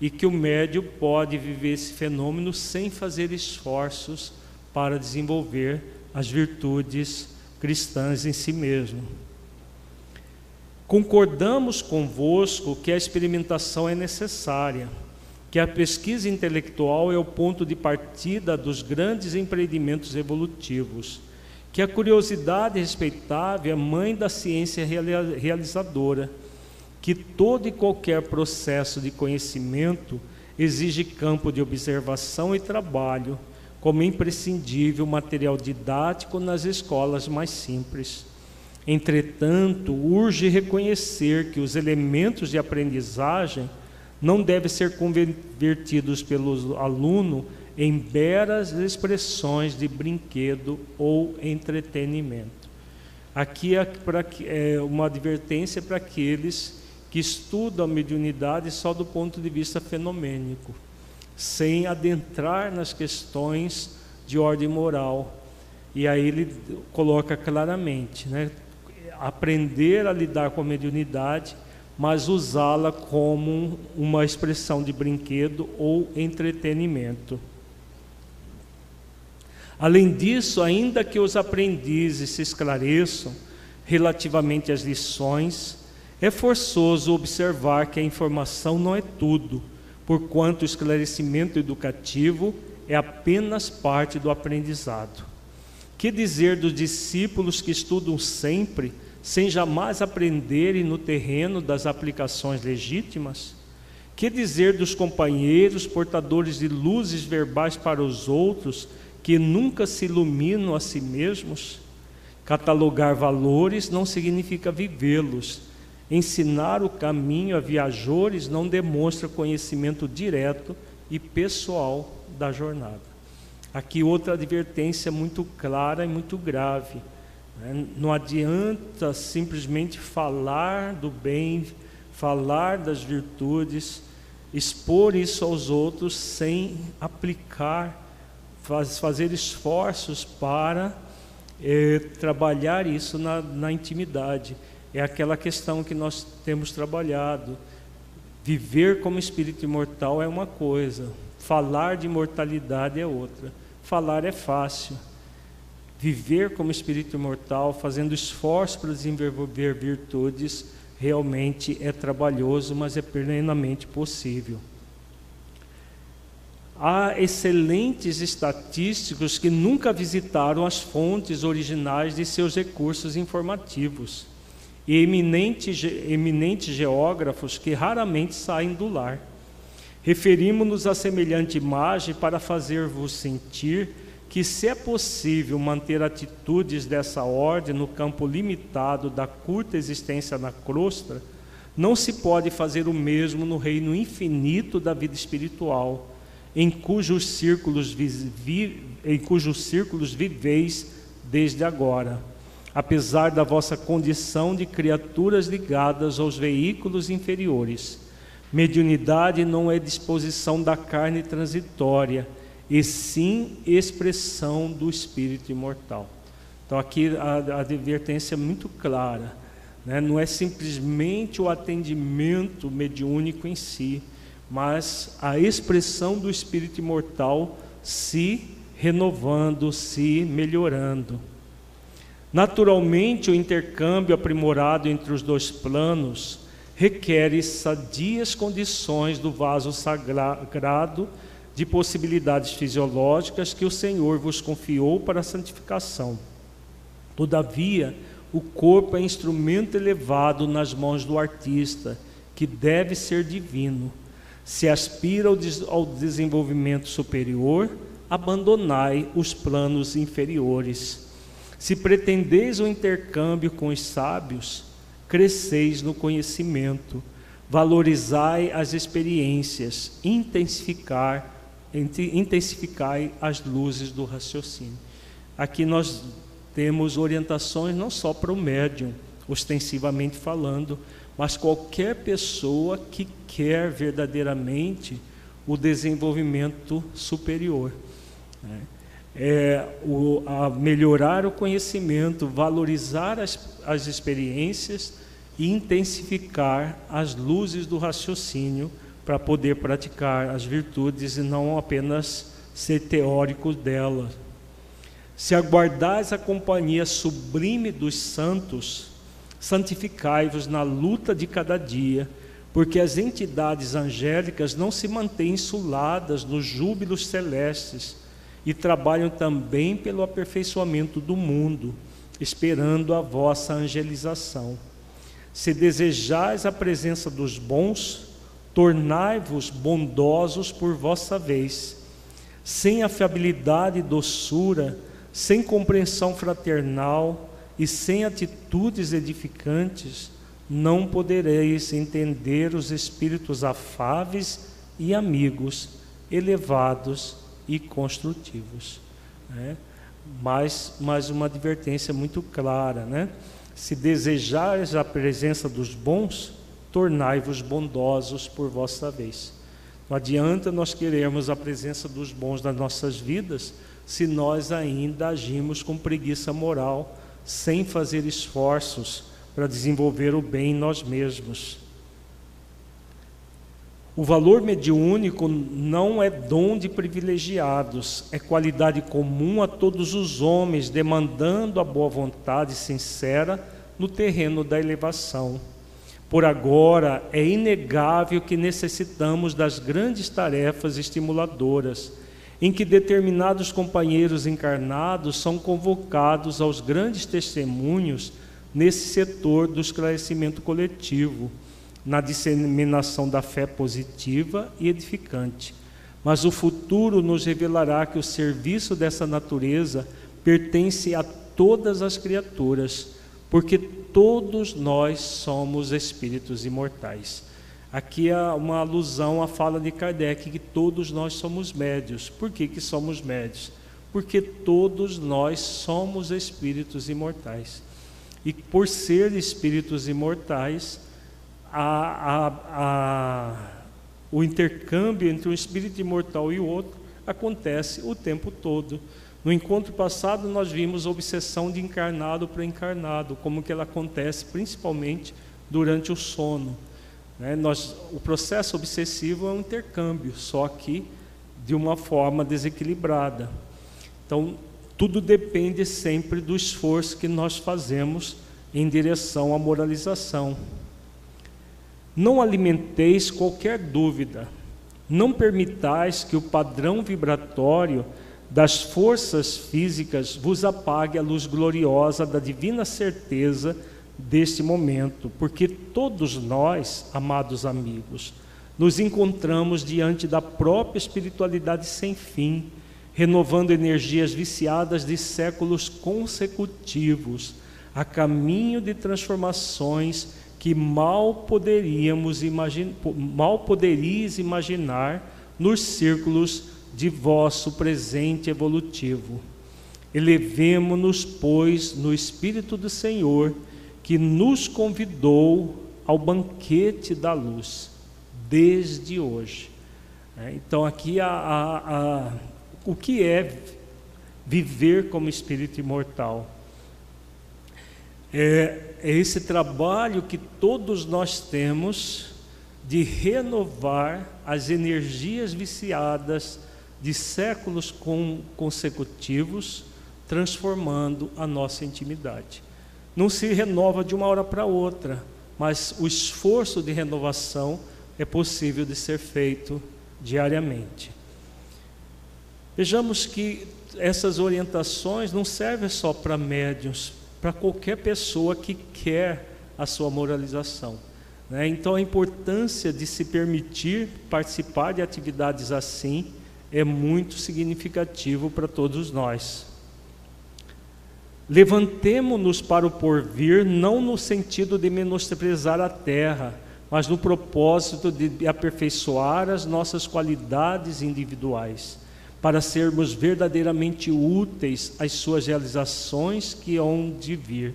e que o médio pode viver esse fenômeno sem fazer esforços para desenvolver as virtudes cristãs em si mesmo. Concordamos convosco que a experimentação é necessária que a pesquisa intelectual é o ponto de partida dos grandes empreendimentos evolutivos, que a curiosidade respeitável é mãe da ciência realizadora, que todo e qualquer processo de conhecimento exige campo de observação e trabalho, como imprescindível material didático nas escolas mais simples. Entretanto, urge reconhecer que os elementos de aprendizagem não devem ser convertidos pelo aluno em meras expressões de brinquedo ou entretenimento. Aqui é, pra, é uma advertência para aqueles que estudam a mediunidade só do ponto de vista fenomênico, sem adentrar nas questões de ordem moral. E aí ele coloca claramente, né? aprender a lidar com a mediunidade mas usá-la como uma expressão de brinquedo ou entretenimento. Além disso, ainda que os aprendizes se esclareçam relativamente às lições, é forçoso observar que a informação não é tudo, porquanto o esclarecimento educativo é apenas parte do aprendizado. Que dizer dos discípulos que estudam sempre? sem jamais aprenderem no terreno das aplicações legítimas? Que dizer dos companheiros portadores de luzes verbais para os outros que nunca se iluminam a si mesmos? Catalogar valores não significa vivê-los. Ensinar o caminho a viajores não demonstra conhecimento direto e pessoal da jornada. Aqui outra advertência muito clara e muito grave né? Não adianta simplesmente falar do bem, falar das virtudes, expor isso aos outros sem aplicar, fazer esforços para é, trabalhar isso na, na intimidade. É aquela questão que nós temos trabalhado. Viver como espírito imortal é uma coisa, falar de imortalidade é outra. Falar é fácil, viver como espírito imortal, fazendo esforço para desenvolver virtudes, realmente é trabalhoso, mas é plenamente possível. Há excelentes estatísticos que nunca visitaram as fontes originais de seus recursos informativos, e eminentes, eminentes geógrafos que raramente saem do lar. Referimos-nos a semelhante imagem para fazer-vos sentir que, se é possível manter atitudes dessa ordem no campo limitado da curta existência na crosta, não se pode fazer o mesmo no reino infinito da vida espiritual, em cujos círculos, vi, em cujos círculos viveis desde agora, apesar da vossa condição de criaturas ligadas aos veículos inferiores. Mediunidade não é disposição da carne transitória, e sim expressão do espírito imortal. Então aqui a, advertência é muito clara. Né? Não é simplesmente o atendimento mediúnico em si, mas a expressão do espírito imortal se renovando, se melhorando. Naturalmente, o intercâmbio aprimorado entre os dois planos requer sadias condições do vaso sagrado de possibilidades fisiológicas que o Senhor vos confiou para a santificação. Todavia, o corpo é instrumento elevado nas mãos do artista, que deve ser divino. Se aspira ao desenvolvimento superior, abandonai os planos inferiores. Se pretendeis o intercâmbio com os sábios, cresceis no conhecimento, valorizai as experiências, intensificar, intensificai as luzes do raciocínio. Aqui nós temos orientações não só para o médium, ostensivamente falando, mas qualquer pessoa que quer verdadeiramente o desenvolvimento superior. Né? É, o, a melhorar o conhecimento, valorizar as, as experiências e intensificar as luzes do raciocínio para poder praticar as virtudes e não apenas ser teórico delas. Se aguardais a companhia sublime dos santos, santificai-vos na luta de cada dia, porque as entidades angélicas não se mantêm insuladas nos júbilos celestes e trabalham também pelo aperfeiçoamento do mundo, esperando a vossa angelização. Se desejais a presença dos bons, tornai-vos bondosos por vossa vez. Sem afiabilidade e doçura, sem compreensão fraternal, e sem atitudes edificantes, não podereis entender os espíritos afáveis e amigos, elevados e construtivos. Né? Mais, mais uma advertência muito clara, né? Se desejares a presença dos bons, tornai-vos bondosos por vossa vez. Não adianta nós queremos a presença dos bons nas nossas vidas se nós ainda agimos com preguiça moral sem fazer esforços para desenvolver o bem em nós mesmos. O valor mediúnico não é dom de privilegiados, é qualidade comum a todos os homens, demandando a boa vontade sincera no terreno da elevação. Por agora, é inegável que necessitamos das grandes tarefas estimuladoras em que determinados companheiros encarnados são convocados aos grandes testemunhos nesse setor do esclarecimento coletivo, na disseminação da fé positiva e edificante. Mas o futuro nos revelará que o serviço dessa natureza pertence a todas as criaturas, porque todos nós somos espíritos imortais. Aqui é uma alusão à fala de Kardec que todos nós somos médios. Por que, que somos médios? Porque todos nós somos espíritos imortais. E por ser espíritos imortais, a, a, o intercâmbio entre um espírito imortal e o outro acontece o tempo todo. No encontro passado, nós vimos a obsessão de encarnado para encarnado, como que ela acontece principalmente durante o sono. Né? Nós, o processo obsessivo é um intercâmbio, só que de uma forma desequilibrada. Então, tudo depende sempre do esforço que nós fazemos em direção à moralização. Não alimenteis qualquer dúvida, não permitais que o padrão vibratório das forças físicas vos apague a luz gloriosa da divina certeza deste momento, porque todos nós, amados amigos, nos encontramos diante da própria espiritualidade sem fim, renovando energias viciadas de séculos consecutivos, a caminho de transformações que mal poderíamos imaginar, mal poderíeis imaginar nos círculos de vosso presente evolutivo. Elevemo-nos, pois, no Espírito do Senhor que nos convidou ao banquete da luz, desde hoje. É, então, aqui a, a, a, o que é viver como espírito imortal? é, é esse trabalho que todos nós temos de renovar as energias viciadas de séculos consecutivos, transformando a nossa intimidade. Não se renova de uma hora para outra, mas o esforço de renovação é possível de ser feito diariamente. Vejamos que essas orientações não servem só para médiums, para qualquer pessoa que quer a sua moralização. Né? Então, a importância de se permitir participar de atividades assim é muito significativo para todos nós. Levantemo-nos para o porvir, não no sentido de menosprezar a terra, mas no propósito de aperfeiçoar as nossas qualidades individuais, para sermos verdadeiramente úteis às suas realizações que hão de vir.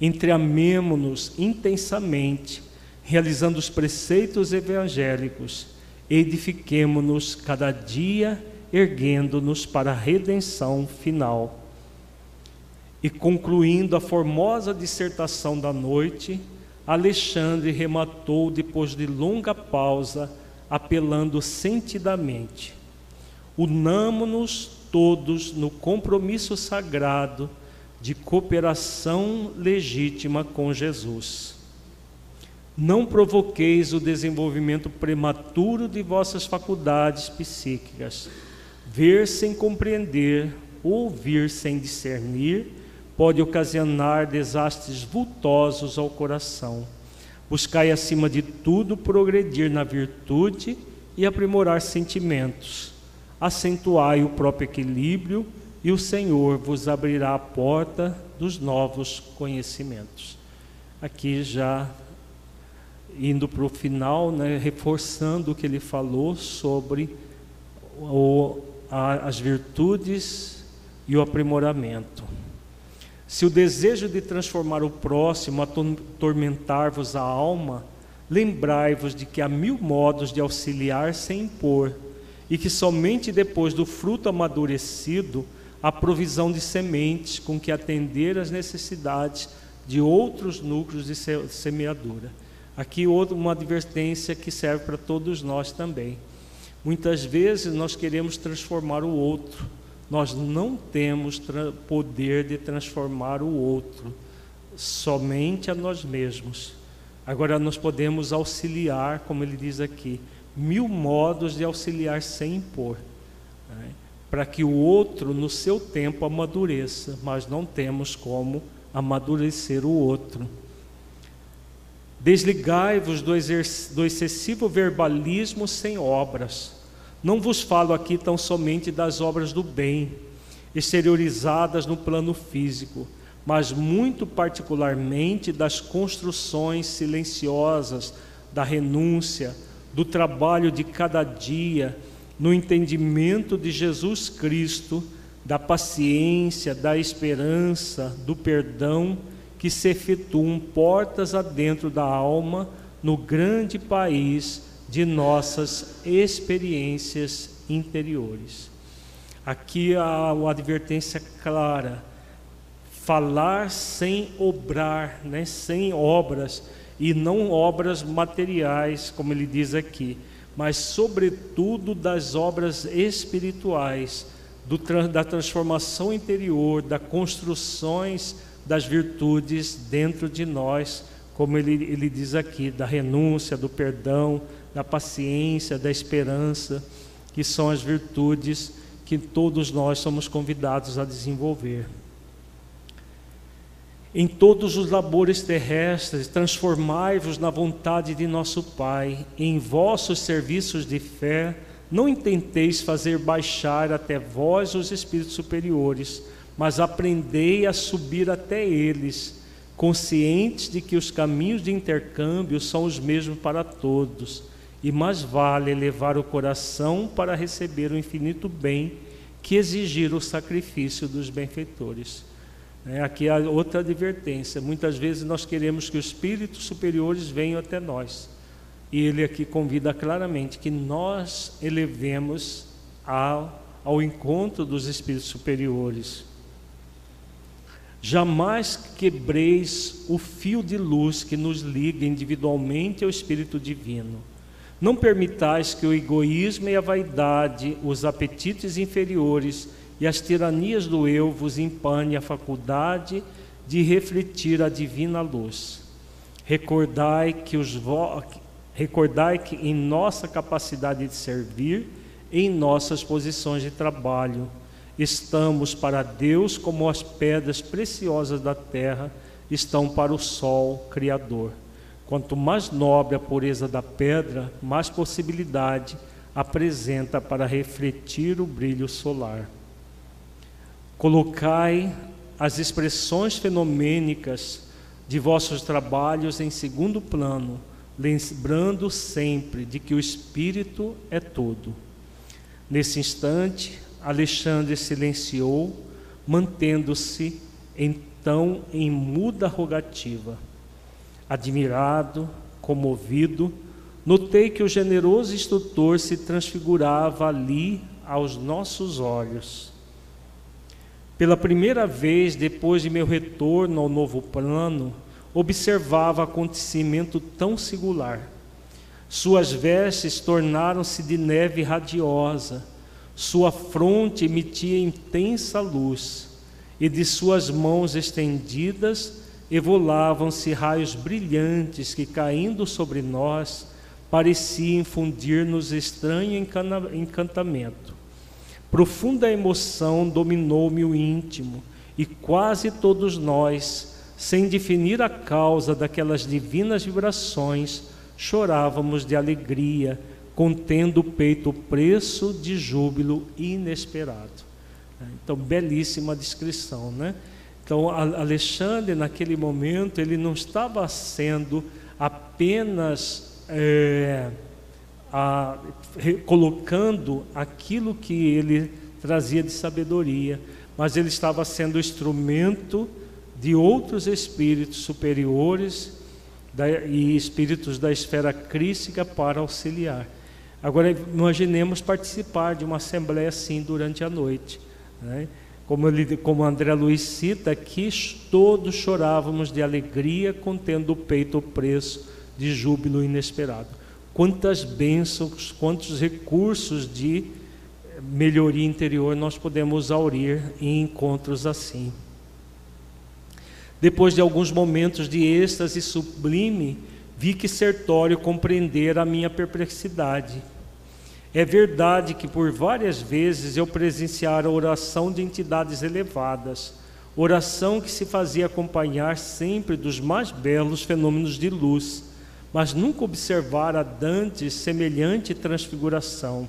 Entreamemo-nos intensamente, realizando os preceitos evangélicos, edifiquemo-nos cada dia, erguendo-nos para a redenção final e concluindo a formosa dissertação da noite, Alexandre rematou depois de longa pausa, apelando sentidamente: Unamo-nos todos no compromisso sagrado de cooperação legítima com Jesus. Não provoqueis o desenvolvimento prematuro de vossas faculdades psíquicas. Ver sem compreender, ouvir sem discernir, pode ocasionar desastres vultosos ao coração. Buscai, acima de tudo, progredir na virtude e aprimorar sentimentos. Acentuai o próprio equilíbrio e o Senhor vos abrirá a porta dos novos conhecimentos. Aqui já indo para o final, né, reforçando o que ele falou sobre o, a, as virtudes e o aprimoramento. Se o desejo de transformar o próximo atormentar-vos a alma, lembrai-vos de que há mil modos de auxiliar sem impor, e que somente depois do fruto amadurecido há provisão de sementes com que atender às necessidades de outros núcleos de semeadura. Aqui outra uma advertência que serve para todos nós também. Muitas vezes nós queremos transformar o outro, nós não temos poder de transformar o outro, somente a nós mesmos. Agora nós podemos auxiliar, como ele diz aqui, mil modos de auxiliar sem impor, né? para que o outro, no seu tempo, amadureça, mas não temos como amadurecer o outro. Desligai-vos do, do excessivo verbalismo sem obras não vos falo aqui tão somente das obras do bem, exteriorizadas no plano físico, mas muito particularmente das construções silenciosas da renúncia, do trabalho de cada dia, no entendimento de Jesus Cristo, da paciência, da esperança, do perdão que se efetuam portas adentro da alma no grande país de nossas experiências interiores. Aqui há uma advertência clara: falar sem obrar, né, sem obras, e não obras materiais, como ele diz aqui, mas, sobretudo, das obras espirituais, do, da transformação interior, das construções das virtudes dentro de nós, como ele, ele diz aqui, da renúncia, do perdão, da paciência, da esperança, que são as virtudes que todos nós somos convidados a desenvolver. Em todos os labores terrestres, transformai-vos na vontade de nosso Pai, em vossos serviços de fé, não intenteis fazer baixar até vós os espíritos superiores, mas aprendei a subir até eles, conscientes de que os caminhos de intercâmbio são os mesmos para todos e mais vale elevar o coração para receber o infinito bem que exigir o sacrifício dos benfeitores. É, aqui há outra advertência. Muitas vezes nós queremos que os espíritos superiores venham até nós. E ele aqui convida claramente que nós elevemos ao, ao encontro dos espíritos superiores. Jamais quebreis o fio de luz que nos liga individualmente ao Espírito Divino. Não permitais que o egoísmo e a vaidade, os apetites inferiores e as tiranias do eu vos empane a faculdade de refletir a divina luz. Recordai que, os vo... Recordai que em nossa capacidade de servir, em nossas posições de trabalho, estamos para Deus como as pedras preciosas da terra estão para o sol criador. Quanto mais nobre a pureza da pedra, mais possibilidade apresenta para refletir o brilho solar. Colocai as expressões fenomênicas de vossos trabalhos em segundo plano, lembrando sempre de que o Espírito é todo. Nesse instante, Alexandre silenciou, mantendo-se então em muda rogativa. Admirado, comovido, notei que o generoso instrutor se transfigurava ali aos nossos olhos. Pela primeira vez depois de meu retorno ao novo plano, observava acontecimento tão singular. Suas vestes tornaram-se de neve radiosa, sua fronte emitia intensa luz, e de suas mãos estendidas evolavam-se raios brilhantes que, caindo sobre nós, pareciam infundir-nos estranho encantamento. Profunda emoção dominou-me o íntimo, e quase todos nós, sem definir a causa daquelas divinas vibrações, chorávamos de alegria, contendo o peito preço de júbilo inesperado. Então, belíssima descrição, né? Então, Alexandre, naquele momento, ele não estava sendo apenas é, a, colocando aquilo que ele trazia de sabedoria, mas ele estava sendo instrumento de outros espíritos superiores da, e espíritos da esfera crística para auxiliar. Agora, imaginemos participar de uma assembleia assim durante a noite. Né? Como, ele, como André Luiz cita aqui, todos chorávamos de alegria, contendo o peito o preço de júbilo inesperado. Quantas bênçãos, quantos recursos de melhoria interior nós podemos aurir em encontros assim. Depois de alguns momentos de êxtase sublime, vi que Sertório compreendera a minha perplexidade. É verdade que por várias vezes eu presenciara oração de entidades elevadas, oração que se fazia acompanhar sempre dos mais belos fenômenos de luz, mas nunca observara dantes semelhante transfiguração.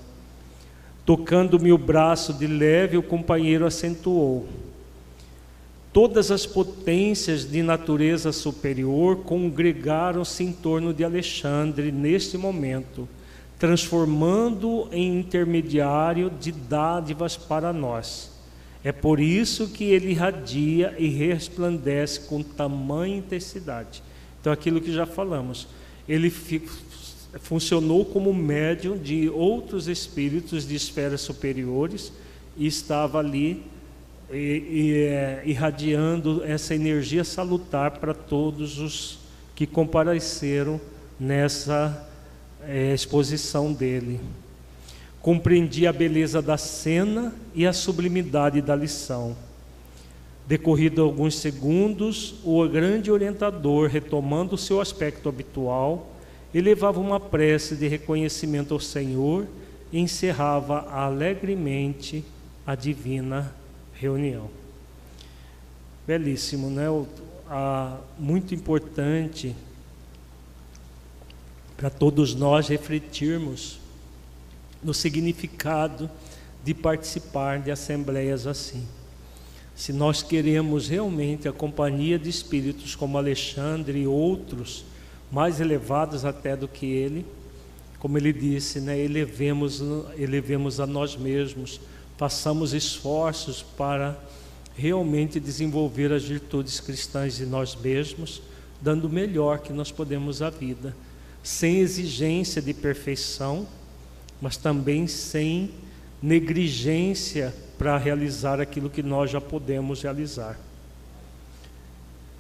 Tocando-me o braço de leve, o companheiro acentuou: Todas as potências de natureza superior congregaram-se em torno de Alexandre neste momento, transformando em intermediário de dádivas para nós. É por isso que ele irradia e resplandece com tamanha intensidade. Então, aquilo que já falamos, ele funcionou como médium de outros espíritos de esferas superiores e estava ali e, e, é, irradiando essa energia salutar para todos os que compareceram nessa é, exposição dele. Compreendi a beleza da cena e a sublimidade da lição. Decorrido alguns segundos, o grande orientador, retomando o seu aspecto habitual, elevava uma prece de reconhecimento ao Senhor e encerrava alegremente a divina reunião. Belíssimo, né? Muito importante para todos nós refletirmos no significado de participar de assembleias assim. Se nós queremos realmente a companhia de espíritos como Alexandre e outros, mais elevados até do que ele, como ele disse, né, elevemos, elevemos a nós mesmos, façamos esforços para realmente desenvolver as virtudes cristãs de nós mesmos, dando o melhor que nós podemos à vida, sem exigência de perfeição, mas também sem negligência para realizar aquilo que nós já podemos realizar.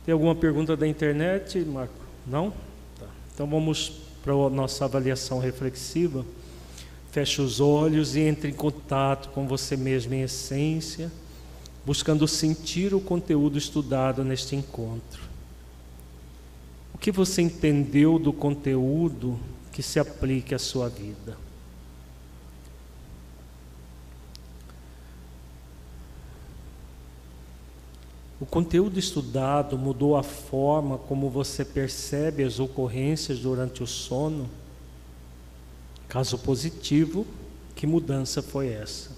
Tem alguma pergunta da internet, Marco? Não? Tá. Então vamos para a nossa avaliação reflexiva. Feche os olhos e entre em contato com você mesmo em essência, buscando sentir o conteúdo estudado neste encontro. O que você entendeu do conteúdo que se aplique à sua vida? O conteúdo estudado mudou a forma como você percebe as ocorrências durante o sono? Caso positivo, que mudança foi essa?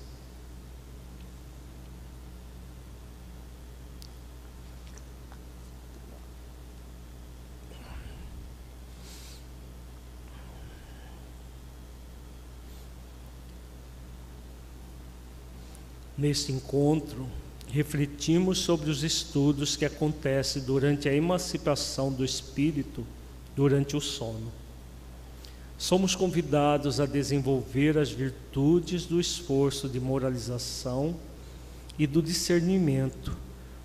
Neste encontro, refletimos sobre os estudos que acontecem durante a emancipação do espírito durante o sono. Somos convidados a desenvolver as virtudes do esforço de moralização e do discernimento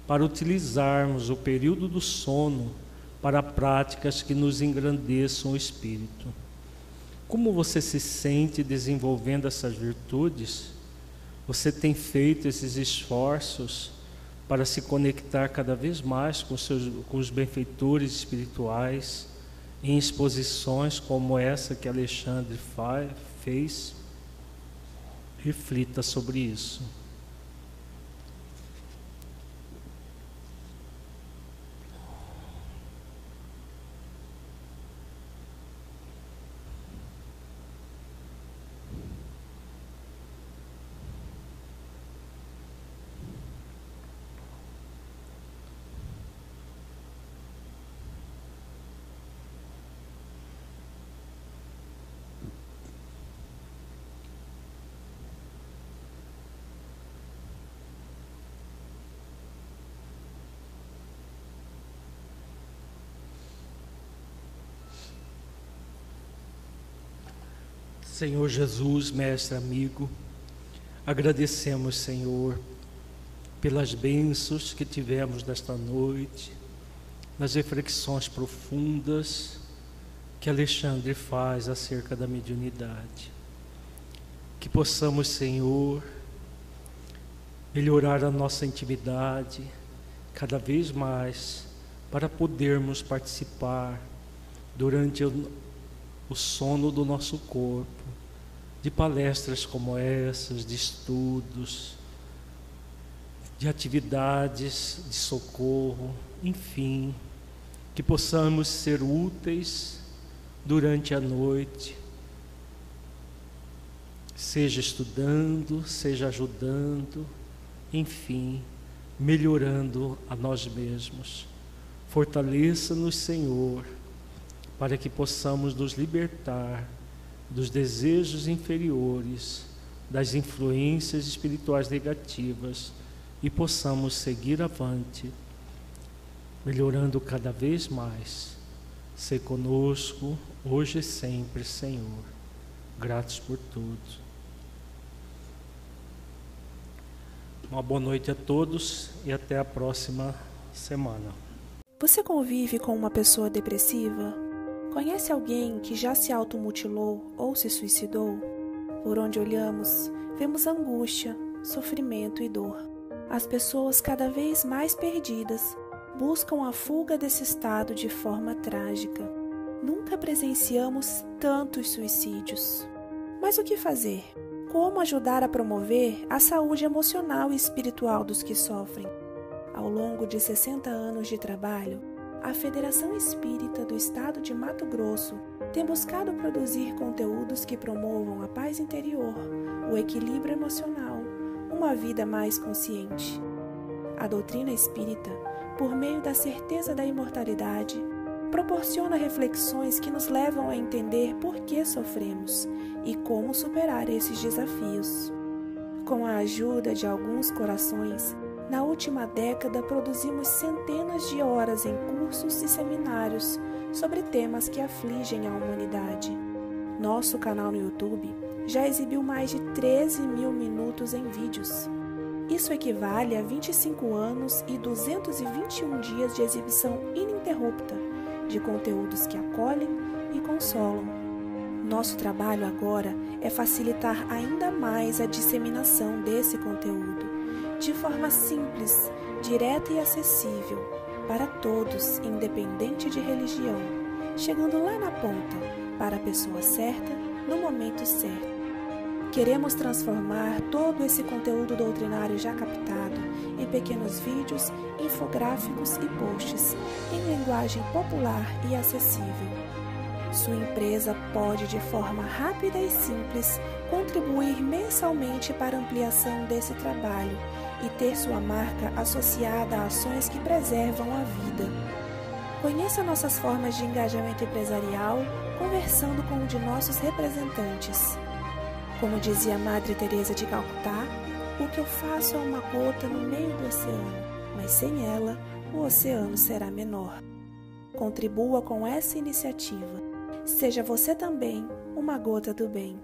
para utilizarmos o período do sono para práticas que nos engrandeçam o espírito. Como você se sente desenvolvendo essas virtudes? Você tem feito esses esforços para se conectar cada vez mais com, seus, com os benfeitores espirituais em exposições como essa que Alexandre fez? Reflita sobre isso. Senhor Jesus, mestre amigo, agradecemos, Senhor, pelas bênçãos que tivemos nesta noite, nas reflexões profundas que Alexandre faz acerca da mediunidade. Que possamos, Senhor, melhorar a nossa intimidade cada vez mais para podermos participar durante o sono do nosso corpo, de palestras como essas, de estudos, de atividades de socorro, enfim, que possamos ser úteis durante a noite, seja estudando, seja ajudando, enfim, melhorando a nós mesmos. Fortaleça-nos, Senhor para que possamos nos libertar dos desejos inferiores, das influências espirituais negativas e possamos seguir avante, melhorando cada vez mais. Ser conosco hoje e sempre, Senhor. Gratos por tudo. Uma boa noite a todos e até a próxima semana. Você convive com uma pessoa depressiva? Conhece alguém que já se automutilou ou se suicidou? Por onde olhamos, vemos angústia, sofrimento e dor. As pessoas cada vez mais perdidas buscam a fuga desse estado de forma trágica. Nunca presenciamos tantos suicídios. Mas o que fazer? Como ajudar a promover a saúde emocional e espiritual dos que sofrem? Ao longo de 60 anos de trabalho, a Federação Espírita do Estado de Mato Grosso tem buscado produzir conteúdos que promovam a paz interior, o equilíbrio emocional, uma vida mais consciente. A doutrina espírita, por meio da certeza da imortalidade, proporciona reflexões que nos levam a entender por que sofremos e como superar esses desafios. Com a ajuda de alguns corações, na última década, produzimos centenas de horas em cursos e seminários sobre temas que afligem a humanidade. Nosso canal no YouTube já exibiu mais de 13 mil minutos em vídeos. Isso equivale a 25 anos e 221 dias de exibição ininterrupta de conteúdos que acolhem e consolam. Nosso trabalho agora é facilitar ainda mais a disseminação desse conteúdo, de forma simples, direta e acessível, para todos, independente de religião, chegando lá na ponta, para a pessoa certa, no momento certo. Queremos transformar todo esse conteúdo doutrinário já captado em pequenos vídeos, infográficos e posts em linguagem popular e acessível. Sua empresa pode, de forma rápida e simples, contribuir mensalmente para a ampliação desse trabalho e ter sua marca associada a ações que preservam a vida. Conheça nossas formas de engajamento empresarial conversando com um de nossos representantes. Como dizia Madre Teresa de Calcutá, o que eu faço é uma gota no meio do oceano, mas sem ela, o oceano será menor. Contribua com essa iniciativa. Seja você também uma gota do bem.